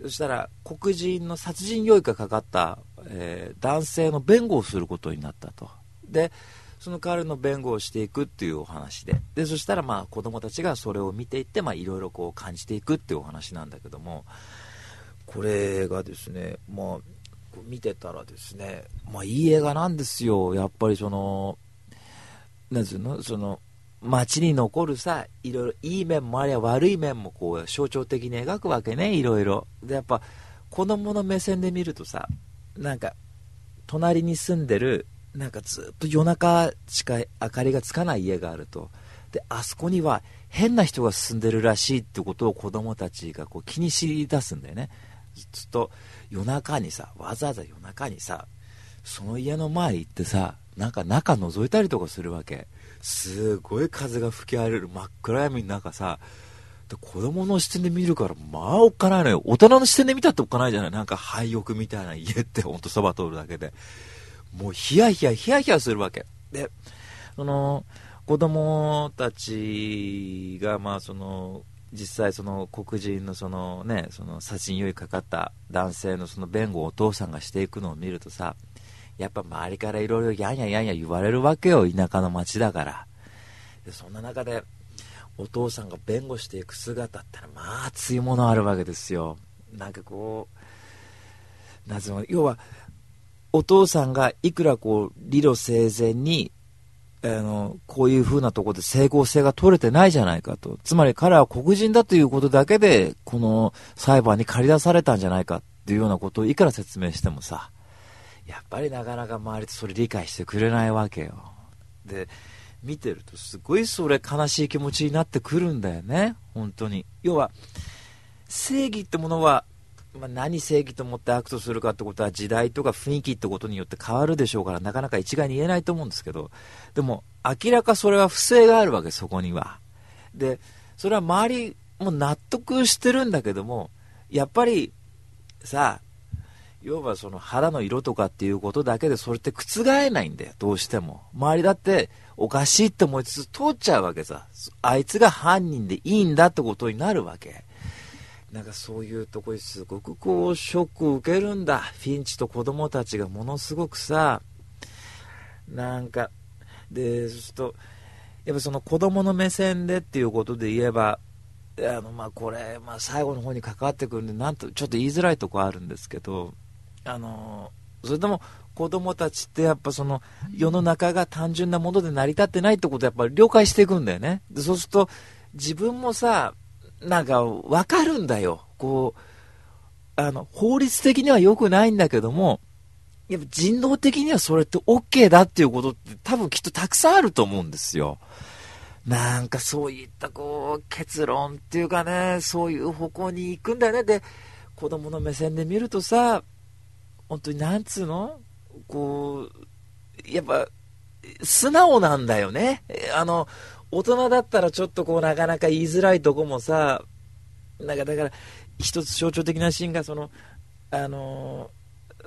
そしたら黒人の殺人容疑がかかった、えー、男性の弁護をすることになったと。で、その彼の弁護をしていくっていうお話で、でそしたらまあ子供たちがそれを見ていって、いろいろこう感じていくっていうお話なんだけども、これがですね、まあ、見てたらですね、まあ、いい映画なんですよ、やっぱりその、なんつうの、その、街に残るさ、いろいろいい面もありゃ悪い面もこう象徴的に描くわけね、いろいろ。で、やっぱ子供の目線で見るとさ、なんか、隣に住んでるなんかずっと夜中しか明かりがつかない家があると。であそこには変な人が住んでるらしいってことを子供たちがこう気に知り出すんだよね。ずっと夜中にさわざわざ夜中にさその家の前行ってさなんか中覗いたりとかするわけ。すごい風が吹き荒れる。真っ暗闇の中さで子供の視点で見るからまあおっかないのよ。大人の視点で見たっておっかないじゃない。なんか廃屋みたいな家ってほんとそば通るだけで。もうヒヤヒヤヒヤヒヤするわけ。で、その、子供たちが、まあその、実際その黒人のそのね、その殺人容疑かかった男性のその弁護をお父さんがしていくのを見るとさ、やっぱ周りからいろいろやんやんやんや言われるわけよ、田舎の町だから。でそんな中で、お父さんが弁護していく姿ってのは、まあ熱いものあるわけですよ。なんかこう、なんつうの、要は、お父さんがいくらこう理路整然にあのこういう風なところで整合性が取れてないじゃないかと。つまり彼は黒人だということだけでこの裁判に駆り出されたんじゃないかっていうようなことをいくら説明してもさやっぱりなかなか周りってそれ理解してくれないわけよ。で見てるとすごいそれ悲しい気持ちになってくるんだよね。本当に。要は正義ってものはまあ、何正義と思って悪とするかってことは時代とか雰囲気ってことによって変わるでしょうからなかなか一概に言えないと思うんですけどでも明らかそれは不正があるわけそこには。でそれは周りも納得してるんだけどもやっぱりさ要はその肌の色とかっていうことだけでそれって覆えないんだよどうしても。周りだっておかしいって思いつつ通っちゃうわけさ。あいつが犯人でいいんだってことになるわけ。なんかそういうとこにすごくこうショックを受けるんだ。フィンチと子供たちがものすごくさ。なんかでそうするとやっぱその子供の目線でっていうことで言えばあのまあこれ、まあ、最後の方に関わってくるんでなんとちょっと言いづらいとこあるんですけどあのそれでも子供たちってやっぱその世の中が単純なもので成り立ってないってことをやっぱり了解していくんだよね。でそうすると自分もさなんかわかるんだよ。こう、あの、法律的には良くないんだけども、やっぱ人道的にはそれって OK だっていうことって多分きっとたくさんあると思うんですよ。なんかそういったこう結論っていうかね、そういう方向に行くんだよね。で、子供の目線で見るとさ、本当になんつうの？こう、やっぱ、素直なんだよね。あの、大人だったらちょっとこうなかなか言いづらいとこもさ、なんかだから一つ象徴的なシーンがその、あの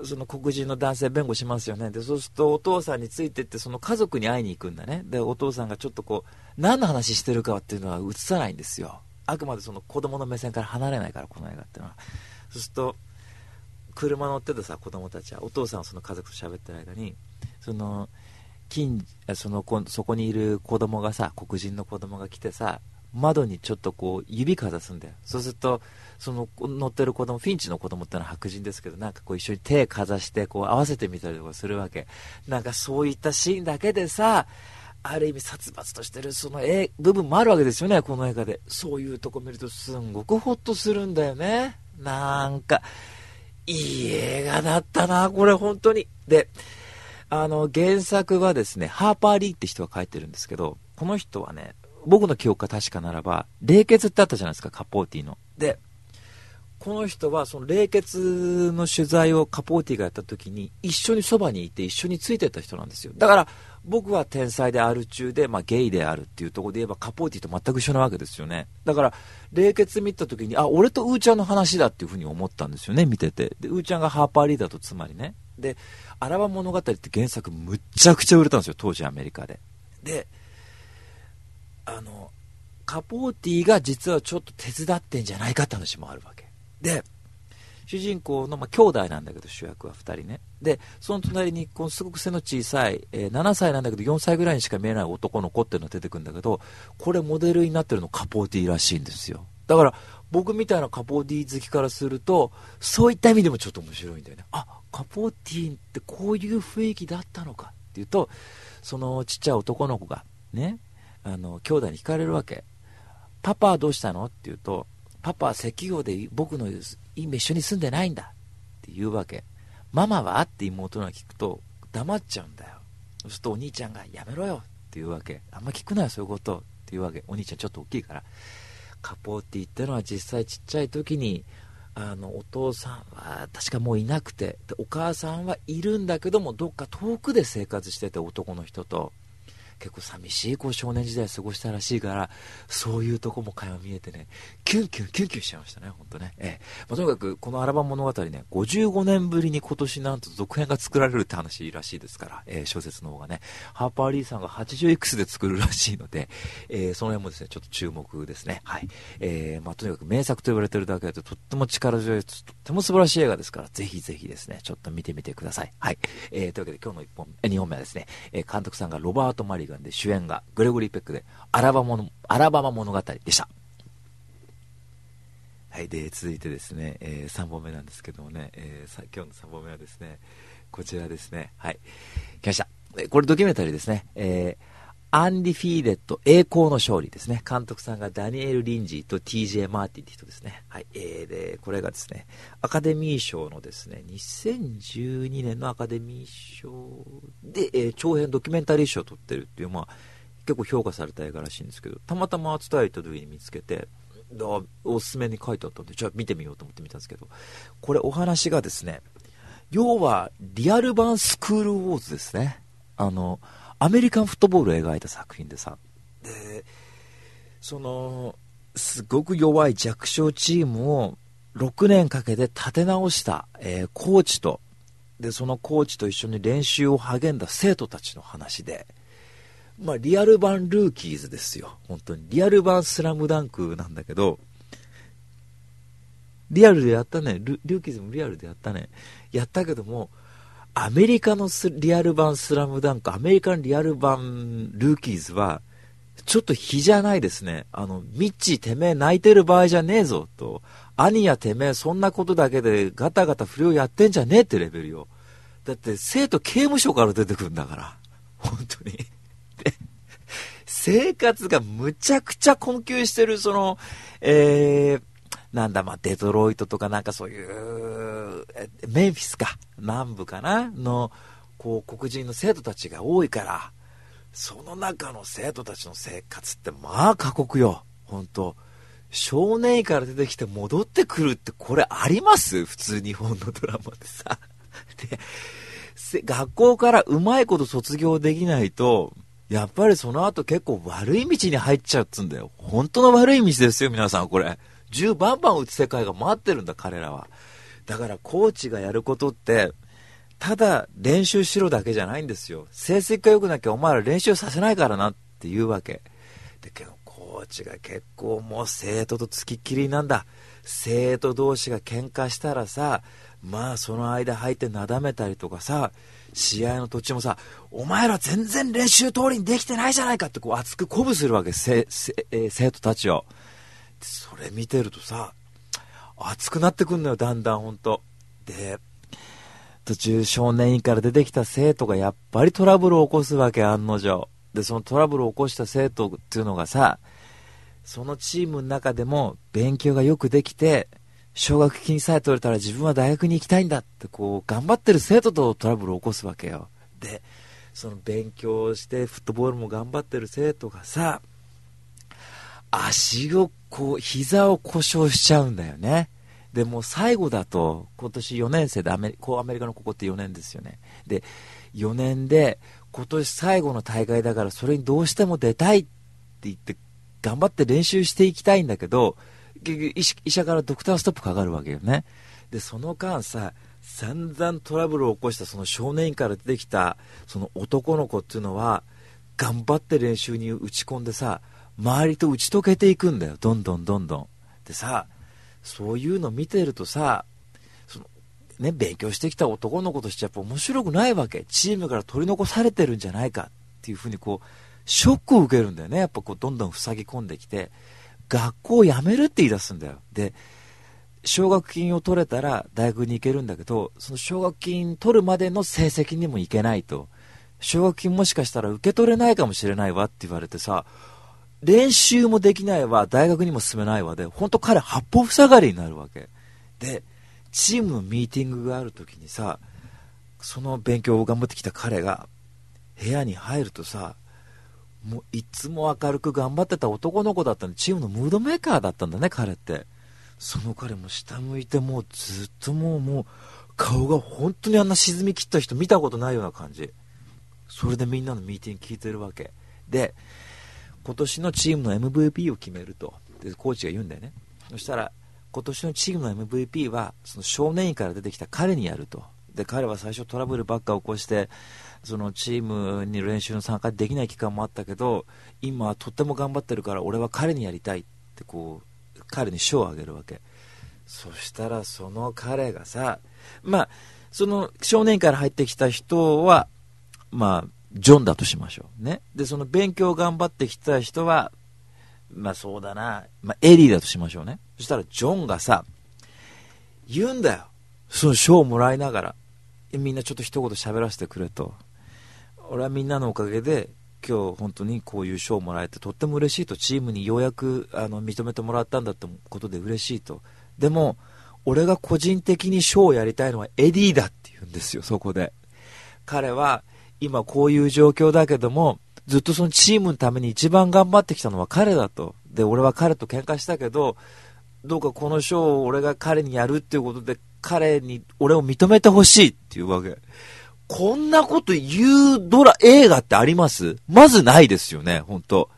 その黒人の男性弁護しますよね。で、そうするとお父さんについてってその家族に会いに行くんだね。で、お父さんがちょっとこう、何の話してるかっていうのは映さないんですよ。あくまでその子供の目線から離れないから、この映画っていうのは。そうすると、車乗ってたさ、子供たちは、お父さんはその家族と喋ってる間に、その、近そのこそこにいる子供がさ黒人の子供が来てさ窓にちょっとこう指かざすんだよ。そうするとその乗ってる子供フィンチの子供ってのは白人ですけどなんかこう一緒に手かざしてこう合わせてみたりとかするわけ。なんかそういったシーンだけでさある意味殺伐としてるその絵部分もあるわけですよねこの映画で。そういうとこ見るとすんごくホッとするんだよね。なんかいい映画だったなこれ本当に。であの、原作はですね、ハーパー・リーって人が書いてるんですけど、この人はね、僕の記憶が確かならば、冷血ってあったじゃないですか、カポーティの。で、この人はその冷血の取材をカポーティがやった時に一緒にそばにいて一緒についてた人なんですよ。だから僕は天才である中で、まあ、ゲイであるっていうところで言えばカポーティと全く一緒なわけですよねだから冷血見た時にあ俺とウーちゃんの話だっていうふうに思ったんですよね見ててでウーちゃんがハーパーリーダーとつまりねで「アラバ物語」って原作むっちゃくちゃ売れたんですよ当時アメリカで。であのカポーティが実はちょっと手伝ってんじゃないかって話もあるわけ。で主人公の、まあ、兄弟なんだけど主役は2人ね。でその隣にこのすごく背の小さい、えー、7歳なんだけど4歳ぐらいにしか見えない男の子っていうのが出てくるんだけどこれモデルになってるのカポーティらしいんですよ。だから僕みたいなカポーティ好きからするとそういった意味でもちょっと面白いんだよね。あカポーティンってこういう雰囲気だったのかっていうとそのちっちゃい男の子がねあの兄弟に聞かれるわけ。パパはどうしたのって言うとパパは石油で僕の今一緒に住んでないんだって言うわけ。ママはって妹が聞くと黙っちゃうんだよ。そうするとお兄ちゃんがやめろよって言うわけ。あんま聞くなよそういうことって言うわけ。お兄ちゃんちょっと大きいから。カポーティってのは実際ちっちゃい時にあのお父さんは確かもういなくてでお母さんはいるんだけどもどっか遠くで生活してて男の人と。結構寂しいこう少年時代過ごしたらしいから、そういうとこも垣間見えてね、キュンキュンキュンキュンしちゃいましたね、ほんとね。ええまあ、とにかく、このアラバム物語ね、55年ぶりに今年なんと続編が作られるって話らしいですから、えー、小説の方がね、ハーパーリーさんが 80X で作るらしいので、えー、その辺もですね、ちょっと注目ですね。はい。えー、まあ、とにかく名作と言われてるだけだと、とっても力強い、とっても素晴らしい映画ですから、ぜひぜひですね、ちょっと見てみてください。はい。えー、というわけで今日の1本、2本目はですね、え監督さんがロバート・マリガンで主演がグレゴリー・ペックでアラバマのアラバマ物語でした。はい、で続いてですね、えー、3本目なんですけどもね、えー、今日の3本目はですね、こちらですね、はい、来ました。これドキュメンタリーですね、えー、アンディ・フィーデッド栄光の勝利ですね。監督さんがダニエル・リンジーと TJ・ マーティンって人ですね。はい。えー、で、これがですね、アカデミー賞のですね、2012年のアカデミー賞で、えー、長編ドキュメンタリー賞を取ってるっていう、まあ、結構評価された映画らしいんですけど、たまたま伝えた時に見つけて、おすすめに書いてあったんで、じゃあ見てみようと思って見たんですけど、これお話がですね、要はリアル版スクールウォーズですね。あの、アメリカンフットボールを描いた作品でさ。でそのすごく弱い弱小チームを6年かけて立て直した、えー、コーチとでそのコーチと一緒に練習を励んだ生徒たちの話で、まあ、リアル版ルーキーズですよ。本当に。リアル版スラムダンクなんだけどリアルでやったね。ルーキーズもリアルでやったね。やったけどもアメリカのリアル版スラムダンク、アメリカンリアル版ルーキーズは、ちょっと比じゃないですね。あの、ミッチーてめえ泣いてる場合じゃねえぞと、兄やてめえそんなことだけでガタガタ不良やってんじゃねえってレベルよ。だって生徒刑務所から出てくるんだから。本当に。で、生活がむちゃくちゃ困窮してる、その、えー、なんだ、まあ、デトロイトとかなんかそういう、メンフィスか、南部かな？の、こう、黒人の生徒たちが多いから、その中の生徒たちの生活ってまあ過酷よ。本当少年院から出てきて戻ってくるってこれあります？普通日本のドラマでさ。で、学校からうまいこと卒業できないと、やっぱりその後結構悪い道に入っちゃうっつんだよ。本当の悪い道ですよ、皆さん、これ。銃バンバン撃つ世界が待ってるんだ、彼らは。だからコーチがやることって、ただ練習しろだけじゃないんですよ。成績が良くなきゃお前ら練習させないからなって言うわけ。だけどコーチが結構もう生徒と付きっきりなんだ。生徒同士が喧嘩したらさ、まあその間入ってなだめたりとかさ、試合の途中もさ、お前ら全然練習通りにできてないじゃないかってこう熱く鼓舞するわけ、生徒たちを。それ見てるとさ、熱くなってくんのよ、だんだん、ほんと。で、途中少年院から出てきた生徒がやっぱりトラブルを起こすわけ、案の定。で、そのトラブルを起こした生徒っていうのがさ、そのチームの中でも勉強がよくできて、奨学金さえ取れたら自分は大学に行きたいんだってこう頑張ってる生徒とトラブルを起こすわけよ。で、その勉強してフットボールも頑張ってる生徒がさ、足をこう、膝を故障しちゃうんだよね。で、も最後だと、今年4年生でアメリアメリカのここって4年ですよね。で、4年で今年最後の大会だからそれにどうしても出たいって言って頑張って練習していきたいんだけど結局医者からドクターストップかかるわけよねでその間さ散々トラブルを起こしたその少年院から出てきたその男の子っていうのは頑張って練習に打ち込んでさ周りと打ち解けていくんだよ。どんどんどんどん。でさそういうの見てるとさそのね勉強してきた男の子としてやっぱ面白くないわけ。チームから取り残されてるんじゃないかっていうふうにこうショックを受けるんだよね。やっぱこうどんどん塞ぎ込んできて。学校を辞めるって言い出すんだよ。で奨学金を取れたら大学に行けるんだけどその奨学金取るまでの成績にもいけないと。奨学金もしかしたら受け取れないかもしれないわって言われてさ練習もできないわ大学にも進めないわで本当彼八方塞がりになるわけ。でチームのミーティングがある時にさその勉強を頑張ってきた彼が部屋に入るとさもういつも明るく頑張ってた男の子だったのチームのムードメーカーだったんだね彼って。その彼も下向いてもうずっともうもう顔が本当にあんな沈み切った人見たことないような感じ。それでみんなのミーティング聞いてるわけ。で今年のチームの MVP を決めると。でコーチが言うんだよね。そしたら今年のチームの MVP はその少年院から出てきた彼にやると。で彼は最初トラブルばっか起こしてそのチームに練習の参加できない期間もあったけど今はとっても頑張ってるから俺は彼にやりたいってこう彼に賞をあげるわけ。そしたらその彼がさまあその少年院から入ってきた人はまあジョンだとしましょう。ね。でその勉強頑張ってきた人はまあそうだな、まあ、エリーだとしましょうね。そしたらジョンがさ言うんだよ。その賞をもらいながら。みんなちょっと一言喋らせてくれと。俺はみんなのおかげで今日本当にこういう賞をもらえてとっても嬉しいとチームにようやくあの認めてもらったんだってことで嬉しいと。でも俺が個人的に賞をやりたいのはエディだって言うんですよそこで。彼は今こういう状況だけどもずっとそのチームのために一番頑張ってきたのは彼だと。で俺は彼と喧嘩したけどどうかこの賞を俺が彼にやるっていうことで彼に俺を認めてほしいっていうわけ。こんなこと言うドラ、映画ってあります？まずないですよね、本当。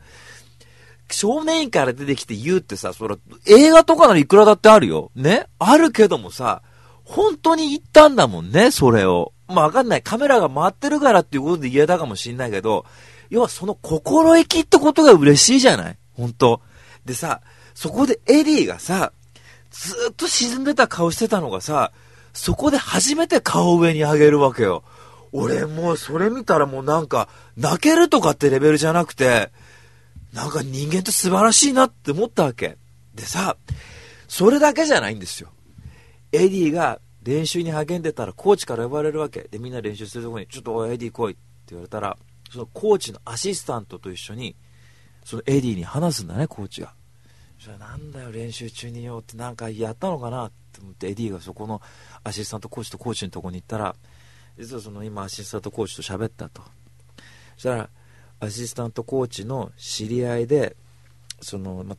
少年院から出てきて言うってさ、そら、映画とかならいくらだってあるよ。ね？あるけどもさ、本当に言ったんだもんね、それを。まあわかんない。カメラが回ってるからっていうことで言えたかもしんないけど、要はその心意気ってことが嬉しいじゃない？本当でさ、そこでエリーがさ、ずっと沈んでた顔してたのがさ、そこで初めて顔上に上げるわけよ。俺もうそれ見たらもうなんか、泣けるとかってレベルじゃなくて、なんか人間って素晴らしいなって思ったわけ。でさ、それだけじゃないんですよ。エディが練習に励んでたらコーチから呼ばれるわけ。で、みんな練習するとこに、ちょっとエディ来いって言われたら、そのコーチのアシスタントと一緒に、そのエディに話すんだね、コーチが。それなんだよ、練習中によってなんかやったのかなって思って、エディがそこのアシスタントコーチとコーチのとこに行ったら、実はその今アシスタントコーチと喋ったとそしたらアシスタントコーチの知り合いでその、ま、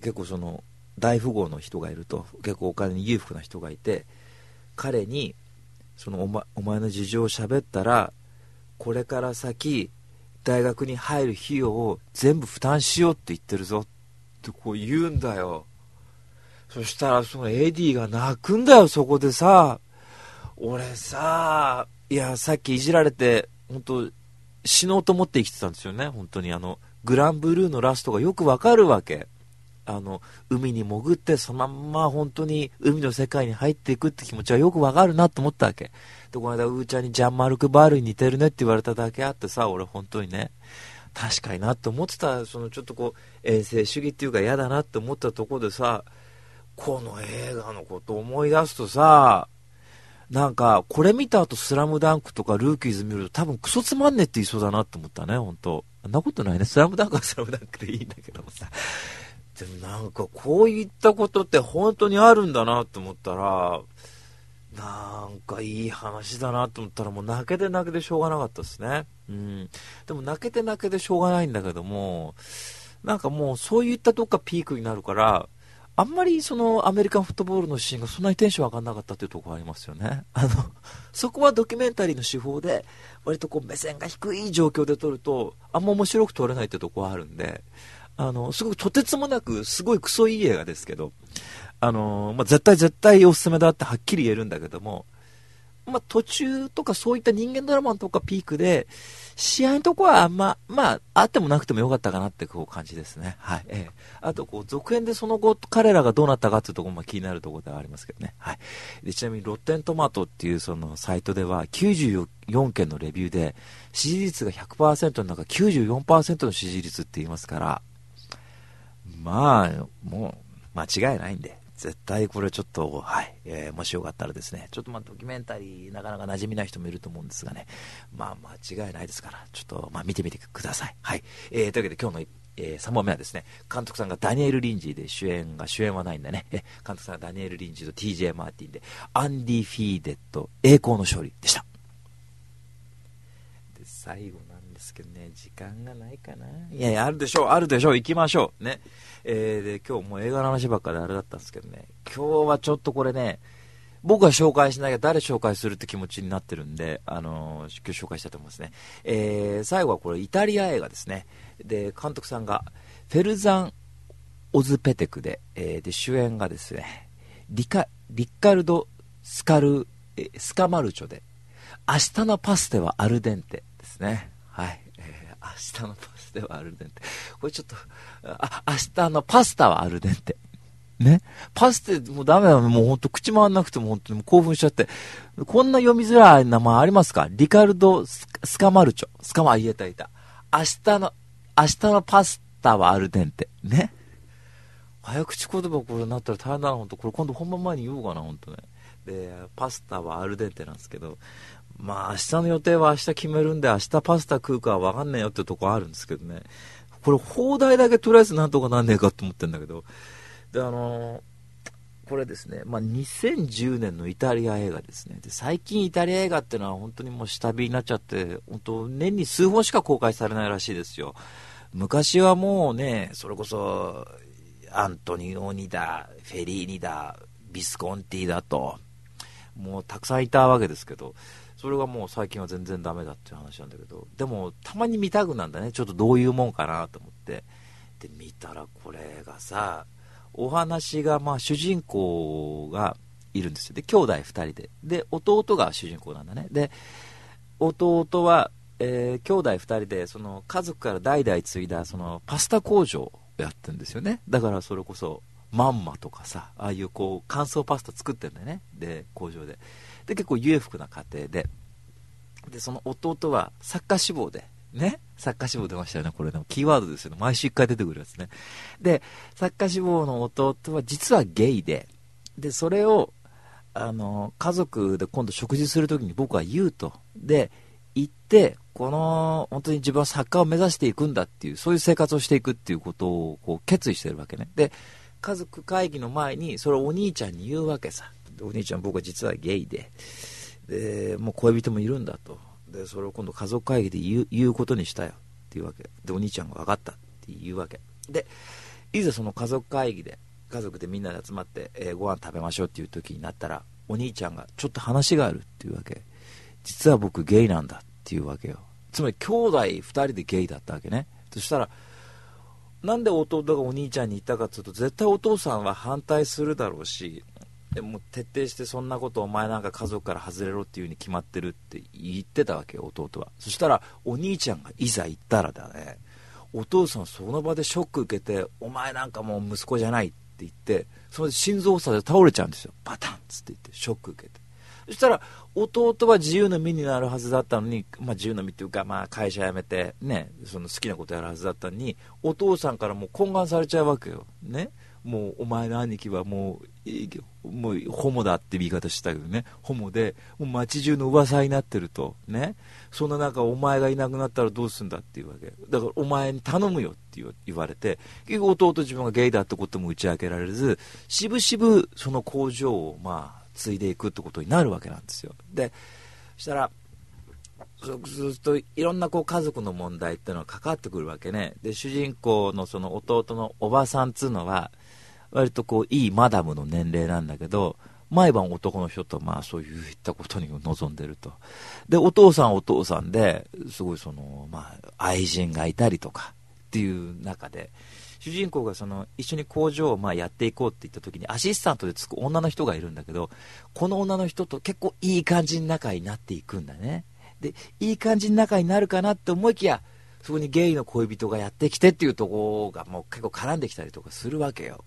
結構その大富豪の人がいると結構お金に裕福な人がいて彼にそのお,、ま、お前の事情を喋ったらこれから先大学に入る費用を全部負担しようって言ってるぞってこう言うんだよそしたらそのエディが泣くんだよそこでさ俺さ、いや、さっきいじられて、本当死のうと思って生きてたんですよね、本当に。あの、グランブルーのラストがよくわかるわけ。あの、海に潜って、そのまんま本当に海の世界に入っていくって気持ちはよくわかるなと思ったわけ。で、この間、うーちゃんにジャンマルク・バールに似てるねって言われただけあってさ、俺本当にね、確かになって思ってた、そのちょっとこう、衛生主義っていうか嫌だなって思ったところでさ、この映画のこと思い出すとさ、なんか、これ見た後スラムダンクとかルーキーズ見ると多分クソつまんねって言いそうだなって思ったね、本当あんなことないね。スラムダンクはスラムダンクでいいんだけどもさ。でもなんかこういったことって本当にあるんだなって思ったら、なんかいい話だなと思ったらもう泣けて泣けてしょうがなかったですね。うん。でも泣けて泣けてしょうがないんだけども、なんかもうそういったとこがピークになるから、あんまりそのアメリカンフットボールのシーンがそんなにテンション上がんなかったっていうところありますよね。あの、そこはドキュメンタリーの手法で、割とこう目線が低い状況で撮ると、あんま面白く撮れないってとこはあるんで、あの、すごくとてつもなく、すごいクソいい映画ですけど、あの、まあ、絶対絶対おすすめだってはっきり言えるんだけども、まあ、途中とかそういった人間ドラマとかピークで、試合のとこはあんま、まあ、あってもなくてもよかったかなってこう感じですね。はい。ええあと、こう、続編でその後、彼らがどうなったかっていうところも気になるところではありますけどね。はい。でちなみに、ロッテントマトっていうそのサイトでは、94件のレビューで、支持率が100%の中94%の支持率って言いますから、まあ、もう、間違いないんで。絶対これちょっと、はい、えー、もしよかったらですね、ちょっとまあドキュメンタリー、なかなか馴染みない人もいると思うんですがね、まあ間違いないですから、ちょっとまあ見てみてください。はい。えー、というわけで今日のえー、3本目はですね、監督さんがダニエル・リンジーで主演が主演はないんだね。え、監督さんがダニエル・リンジーと TJ マーティンで、アンディ・フィーデッド、栄光の勝利でした。で、最後なんですけどね、時間がないかな。いやいや、あるでしょう、あるでしょう、行きましょう。ね。えー、で、今日もう映画の話ばっかりあれだったんですけどね、今日はちょっとこれね、僕が紹介しなきゃ誰紹介するって気持ちになってるんで、あのー、今日紹介したいと思いますね。えー、最後はこれイタリア映画ですね。で、監督さんがフェルザン・オズペテクで、えー、で、主演がですね、リカ、リッカルド・スカル、えスカマルチョで、明日のパステはアルデンテですね。はい。えー、明日のパステはアルデンテ。これちょっと、あ、明日のパスタはアルデンテ。ね？パステ、もうダメだもうほんと口回んなくても本当に興奮しちゃって。こんな読みづらい名前ありますか？リカルドス・スカマルチョ。スカマ、言えたいた。明日の、明日のパスタはアルデンテ。ね？早口言葉これなったら大変だな、ほんと。これ今度本番前に言おうかな、ほんとね。で、パスタはアルデンテなんですけど、まあ明日の予定は明日決めるんで、明日パスタ食うかわかんねえよってとこあるんですけどね。これ放題だけとりあえずなんとかなんねえかと思ってんだけど、で、あのー、これですね、まあ、2010年のイタリア映画ですね。で、最近イタリア映画っていうのは本当にもう下火になっちゃって、本当年に数本しか公開されないらしいですよ。昔はもうね、それこそ、アントニオニだ、フェリーニだ、ビスコンティだと、もうたくさんいたわけですけど、それがもう最近は全然ダメだっていう話なんだけど、でもたまに見たくなんだね。ちょっとどういうもんかなと思って。で、見たらこれがさ、お話が、まあ主人公がいるんですよ。で、兄弟2人で。で、弟が主人公なんだね。で、弟は、えー、兄弟2人で、その家族から代々継いだ、そのパスタ工場をやってるんですよね。だからそれこそ、まんまとかさ、ああいうこう、乾燥パスタ作ってんだよね。で、工場で。で、結構裕福な家庭で、で、その弟は作家志望で、ね、作家志望出ましたよね、これでもキーワードですよね。毎週1回出てくるやつね。で、作家志望の弟は実はゲイで、で、それを、あの、家族で今度食事するときに僕は言うと。で、行って、この、本当に自分は作家を目指していくんだっていう、そういう生活をしていくっていうことをこう決意してるわけね。で、家族会議の前に、それをお兄ちゃんに言うわけさ。お兄ちゃん僕は実はゲイで、で、もう恋人もいるんだと。で、それを今度家族会議で言う言うことにしたよっていうわけ。で、お兄ちゃんが分かったって言うわけ。で、いざその家族会議で、家族でみんなで集まって、えー、ご飯食べましょうっていう時になったら、お兄ちゃんがちょっと話があるっていうわけ。実は僕ゲイなんだっていうわけよ。つまり兄弟2人でゲイだったわけね。そしたら、なんで弟がお兄ちゃんに言ったかっていうと、絶対お父さんは反対するだろうし、でも徹底してそんなことお前なんか家族から外れろっていう風に決まってるって言ってたわけよ弟は。そしたらお兄ちゃんがいざ言ったらだねお父さんその場でショック受けてお前なんかもう息子じゃないって言ってそれで心臓発作で倒れちゃうんですよ。バタンっつって言ってショック受けて。そしたら弟は自由の身になるはずだったのに、まあ、自由の身っていうか、まあ、会社辞めて、ね、その好きなことやるはずだったのにお父さんからもう懇願されちゃうわけよ、ね、もうお前の兄貴はもうもうホモだって言い方したけどね。ホモでもう街中の噂になってるとね。そんな中お前がいなくなったらどうするんだっていうわけ。だからお前に頼むよって言われて結局弟自分がゲイだってことも打ち明けられずしぶしぶその工場をまあ継いでいくってことになるわけなんですよ。でそしたらそうするといろんなこう家族の問題っていうのは関わってくるわけね。で主人公のその弟のおばさんっつうのは割とこう、いいマダムの年齢なんだけど、毎晩男の人とまあそういったことに臨んでると。で、お父さんお父さんで、すごいその、まあ、愛人がいたりとかっていう中で、主人公がその一緒に工場をまあやっていこうって言った時にアシスタントでつく女の人がいるんだけど、この女の人と結構いい感じに仲になっていくんだね。で、いい感じに仲になるかなって思いきや、そこにゲイの恋人がやってきてっていうところがもう結構絡んできたりとかするわけよ。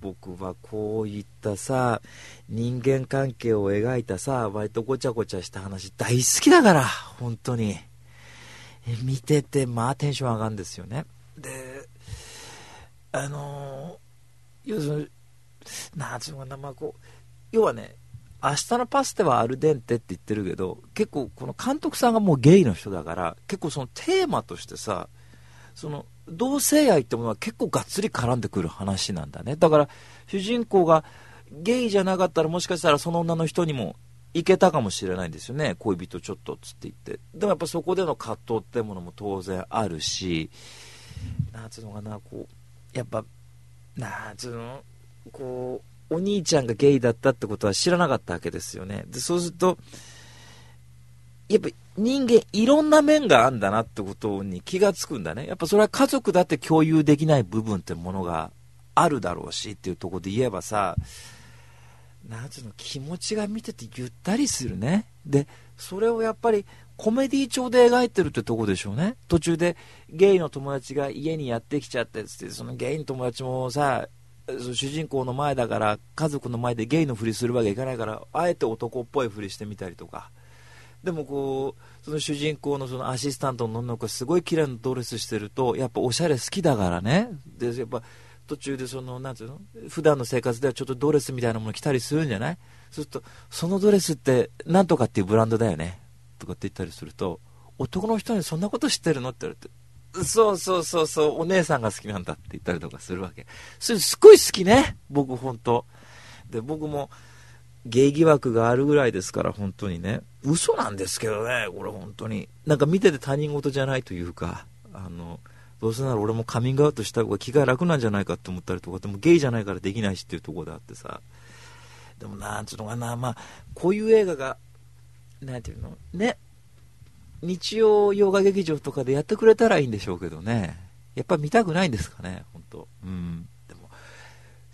僕はこういったさ人間関係を描いたさ割とごちゃごちゃした話大好きだから本当に。見ててまあテンション上がるんですよね。であの、要するになんつうのかなまあこう要はね明日のパステはアルデンテって言ってるけど結構この監督さんがもうゲイの人だから結構そのテーマとしてさその同性愛ってものは結構がっつり絡んでくる話なんだね。だから主人公がゲイじゃなかったらもしかしたらその女の人にもいけたかもしれないんですよね。恋人ちょっとっつって言って。でもやっぱそこでの葛藤ってものも当然あるし。なんつうのかなこうやっぱなんつうの？こうお兄ちゃんがゲイだったってことは知らなかったわけですよね。でそうするとやっぱ人間いろんな面があるんだなってことに気がつくんだね。やっぱそれは家族だって共有できない部分ってものがあるだろうしっていうところで言えばさ、なんつうの、気持ちが見ててゆったりするね。で、それをやっぱりコメディ調で描いてるってとこでしょうね。途中でゲイの友達が家にやってきちゃってって、そのゲイの友達もさ、主人公の前だから家族の前でゲイのふりするわけいかないからあえて男っぽいふりしてみたりとかでもこうその主人公のそのアシスタントの女の子がすごい綺麗なドレスしてるとやっぱおしゃれ好きだからね。でやっぱ途中でそのなんていうの？普段の生活ではちょっとドレスみたいなもの着たりするんじゃない？そうするとそのドレスってなんとかっていうブランドだよね。とかって言ったりすると男の人にそんなこと知ってるのって言われてそうそうそうそうお姉さんが好きなんだって言ったりとかするわけ。それすごい好きね。僕本当で僕もゲイ疑惑があるぐらいですから、本当にね。嘘なんですけどね、これ本当に。なんか見てて他人事じゃないというか、あの、どうせなら俺もカミングアウトした方が気が楽なんじゃないかって思ったりとか、でもゲイじゃないからできないしっていうところであってさ。でもなんつうのかな、まあ、こういう映画が、なんていうのね。日曜洋画劇場とかでやってくれたらいいんでしょうけどね。やっぱ見たくないんですかね、本当うん。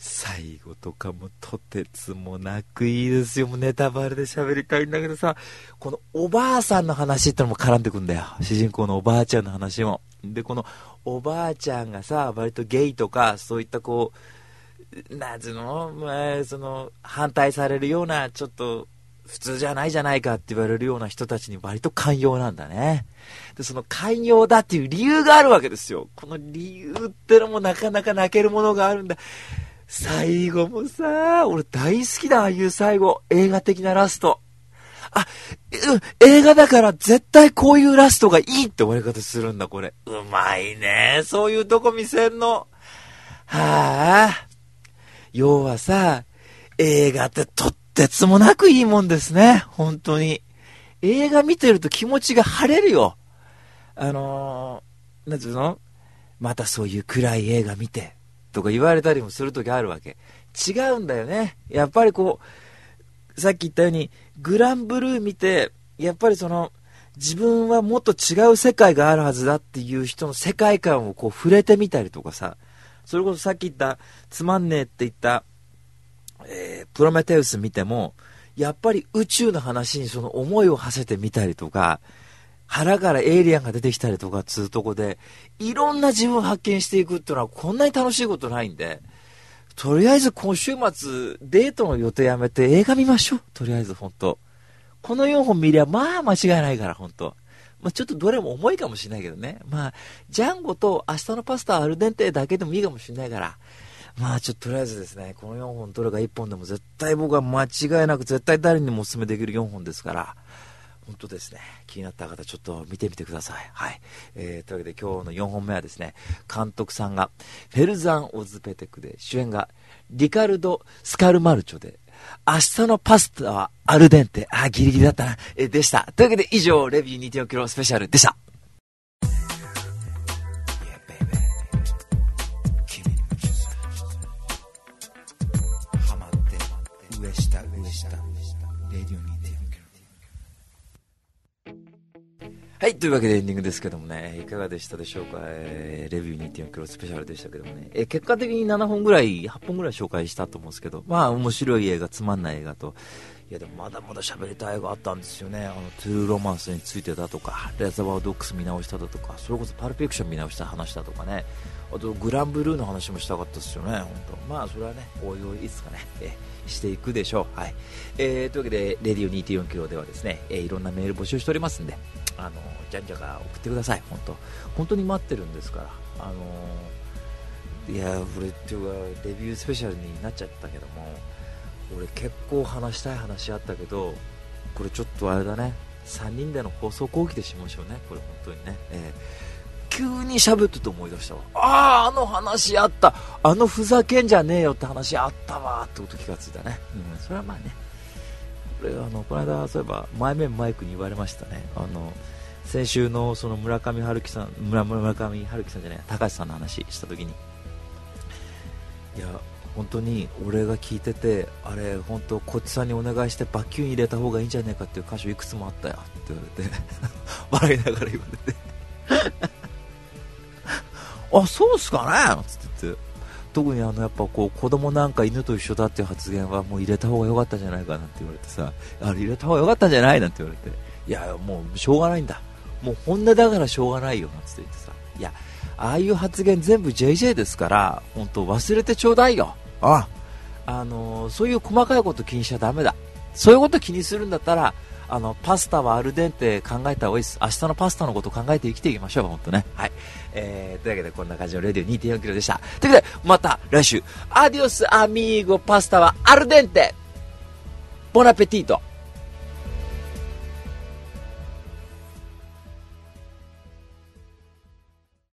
最後とかもとてつもなくいいですよ。もうネタバレで喋りたいんだけどさ、このおばあさんの話ってのも絡んでくんだよ。主人公のおばあちゃんの話も。で、このおばあちゃんがさ、割とゲイとか、そういったこう、なんつうの、まあ、その、反対されるような、ちょっと、普通じゃないじゃないかって言われるような人たちに割と寛容なんだね。で、その寛容だっていう理由があるわけですよ。この理由ってのもなかなか泣けるものがあるんだ。最後もさ、俺大好きだ、ああいう最後。映画的なラスト。あ、うん、映画だから絶対こういうラストがいいって終わり方するんだ、これ。うまいね。そういうとこ見せんの。はあ。要はさ、映画ってとってつもなくいいもんですね。本当に。映画見てると気持ちが晴れるよ。あのー、なんつうの？またそういう暗い映画見て、とか言われたりもする時あるわけ。違うんだよね。やっぱりこう、さっき言ったように、グランブルー見て、やっぱりその、自分はもっと違う世界があるはずだっていう人の世界観をこう触れてみたりとかさ、それこそさっき言った、つまんねえって言った、えー、プロメテウス見ても、やっぱり宇宙の話にその思いを馳せてみたりとか、腹からエイリアンが出てきたりとかっつうとこで、いろんな自分を発見していくっていうのはこんなに楽しいことないんで、とりあえず今週末、デートの予定やめて映画見ましょう。とりあえず本当この4本見りゃ、まあ間違いないから、本当まあ、ちょっとどれも重いかもしれないけどね。まあ、ジャンゴと明日のパスタアルデンテだけでもいいかもしれないから。まあちょっととりあえずですね、この4本どれか1本でも絶対僕は間違いなく絶対誰にもお勧めできる4本ですから、本当ですね。気になった方、ちょっと見てみてください。はい。えー、というわけで今日の4本目はですね、監督さんが、フェルザン・オズペテクで、主演が、リカルド・スカルマルチョで、明日のパスタはアルデンテ。あ、ギリギリだったな。え、でした。というわけで以上、レビュー2.4キロスペシャルでした。はい、というわけでエンディングですけどもね、いかがでしたでしょうか、えーレビュー2.4キロスペシャルでしたけどもね、えー結果的に7本ぐらい、8本ぐらい紹介したと思うんですけど、まあ面白い映画、つまんない映画と、いやでもまだまだ喋りたい映画あったんですよね、あのトゥルーロマンスについてだとか、レザーバードックス見直しただとか、それこそパルプフィクション見直した話だとかね、あとグランブルーの話もしたかったですよね、本当。まあそれはね、おいおいいつかね、えーしていくでしょう。はい。えー、というわけで、レディオ2.4キロではですね、えーいろんなメール募集しておりますんで、あのじゃんじゃが送ってください、本当。本当に待ってるんですから、あのいやこれっていうかレビュースペシャルになっちゃったけども俺結構話したい話あったけどこれちょっとあれだね。3人での放送後期でしましょうね。これ本当にね、えー急に喋ってて思い出したわ。あああの話あった。あのふざけんじゃねえよって話あったわってこと気がついたね、うん、それはまあね。れあのこの間そういえば前面マイクに言われましたね。あの先週のその村上春樹さん村村上春樹さんじゃない高橋さんの話した時に。いや本当に俺が聞いててあれ本当こっちさんにお願いしてバキュン入れた方がいいんじゃないかっていう箇所いくつもあったよ。って言われて 笑いながら言われて。あそうっすかね！つって特にあのやっぱこう子供なんか犬と一緒だっていう発言はもう入れた方が良かったんじゃないかなって言われてさあれ入れた方が良かったんじゃないなんて言われていやもうしょうがないんだ。もう本音だからしょうがないよなんて言ってさいやああいう発言全部 JJ ですから本当忘れてちょうだいよ。ああのそういう細かいこと気にしちゃダメだ。そういうこと気にするんだったらあのパスタはアルデンテ考えた方がいいです。明日のパスタのこと考えて生きていきましょう本当ね。はい、えー、というわけでこんな感じのレディオ2 4キロでした。ということでまた来週。アディオスアミーゴパスタはアルデンテ。ボナペティート。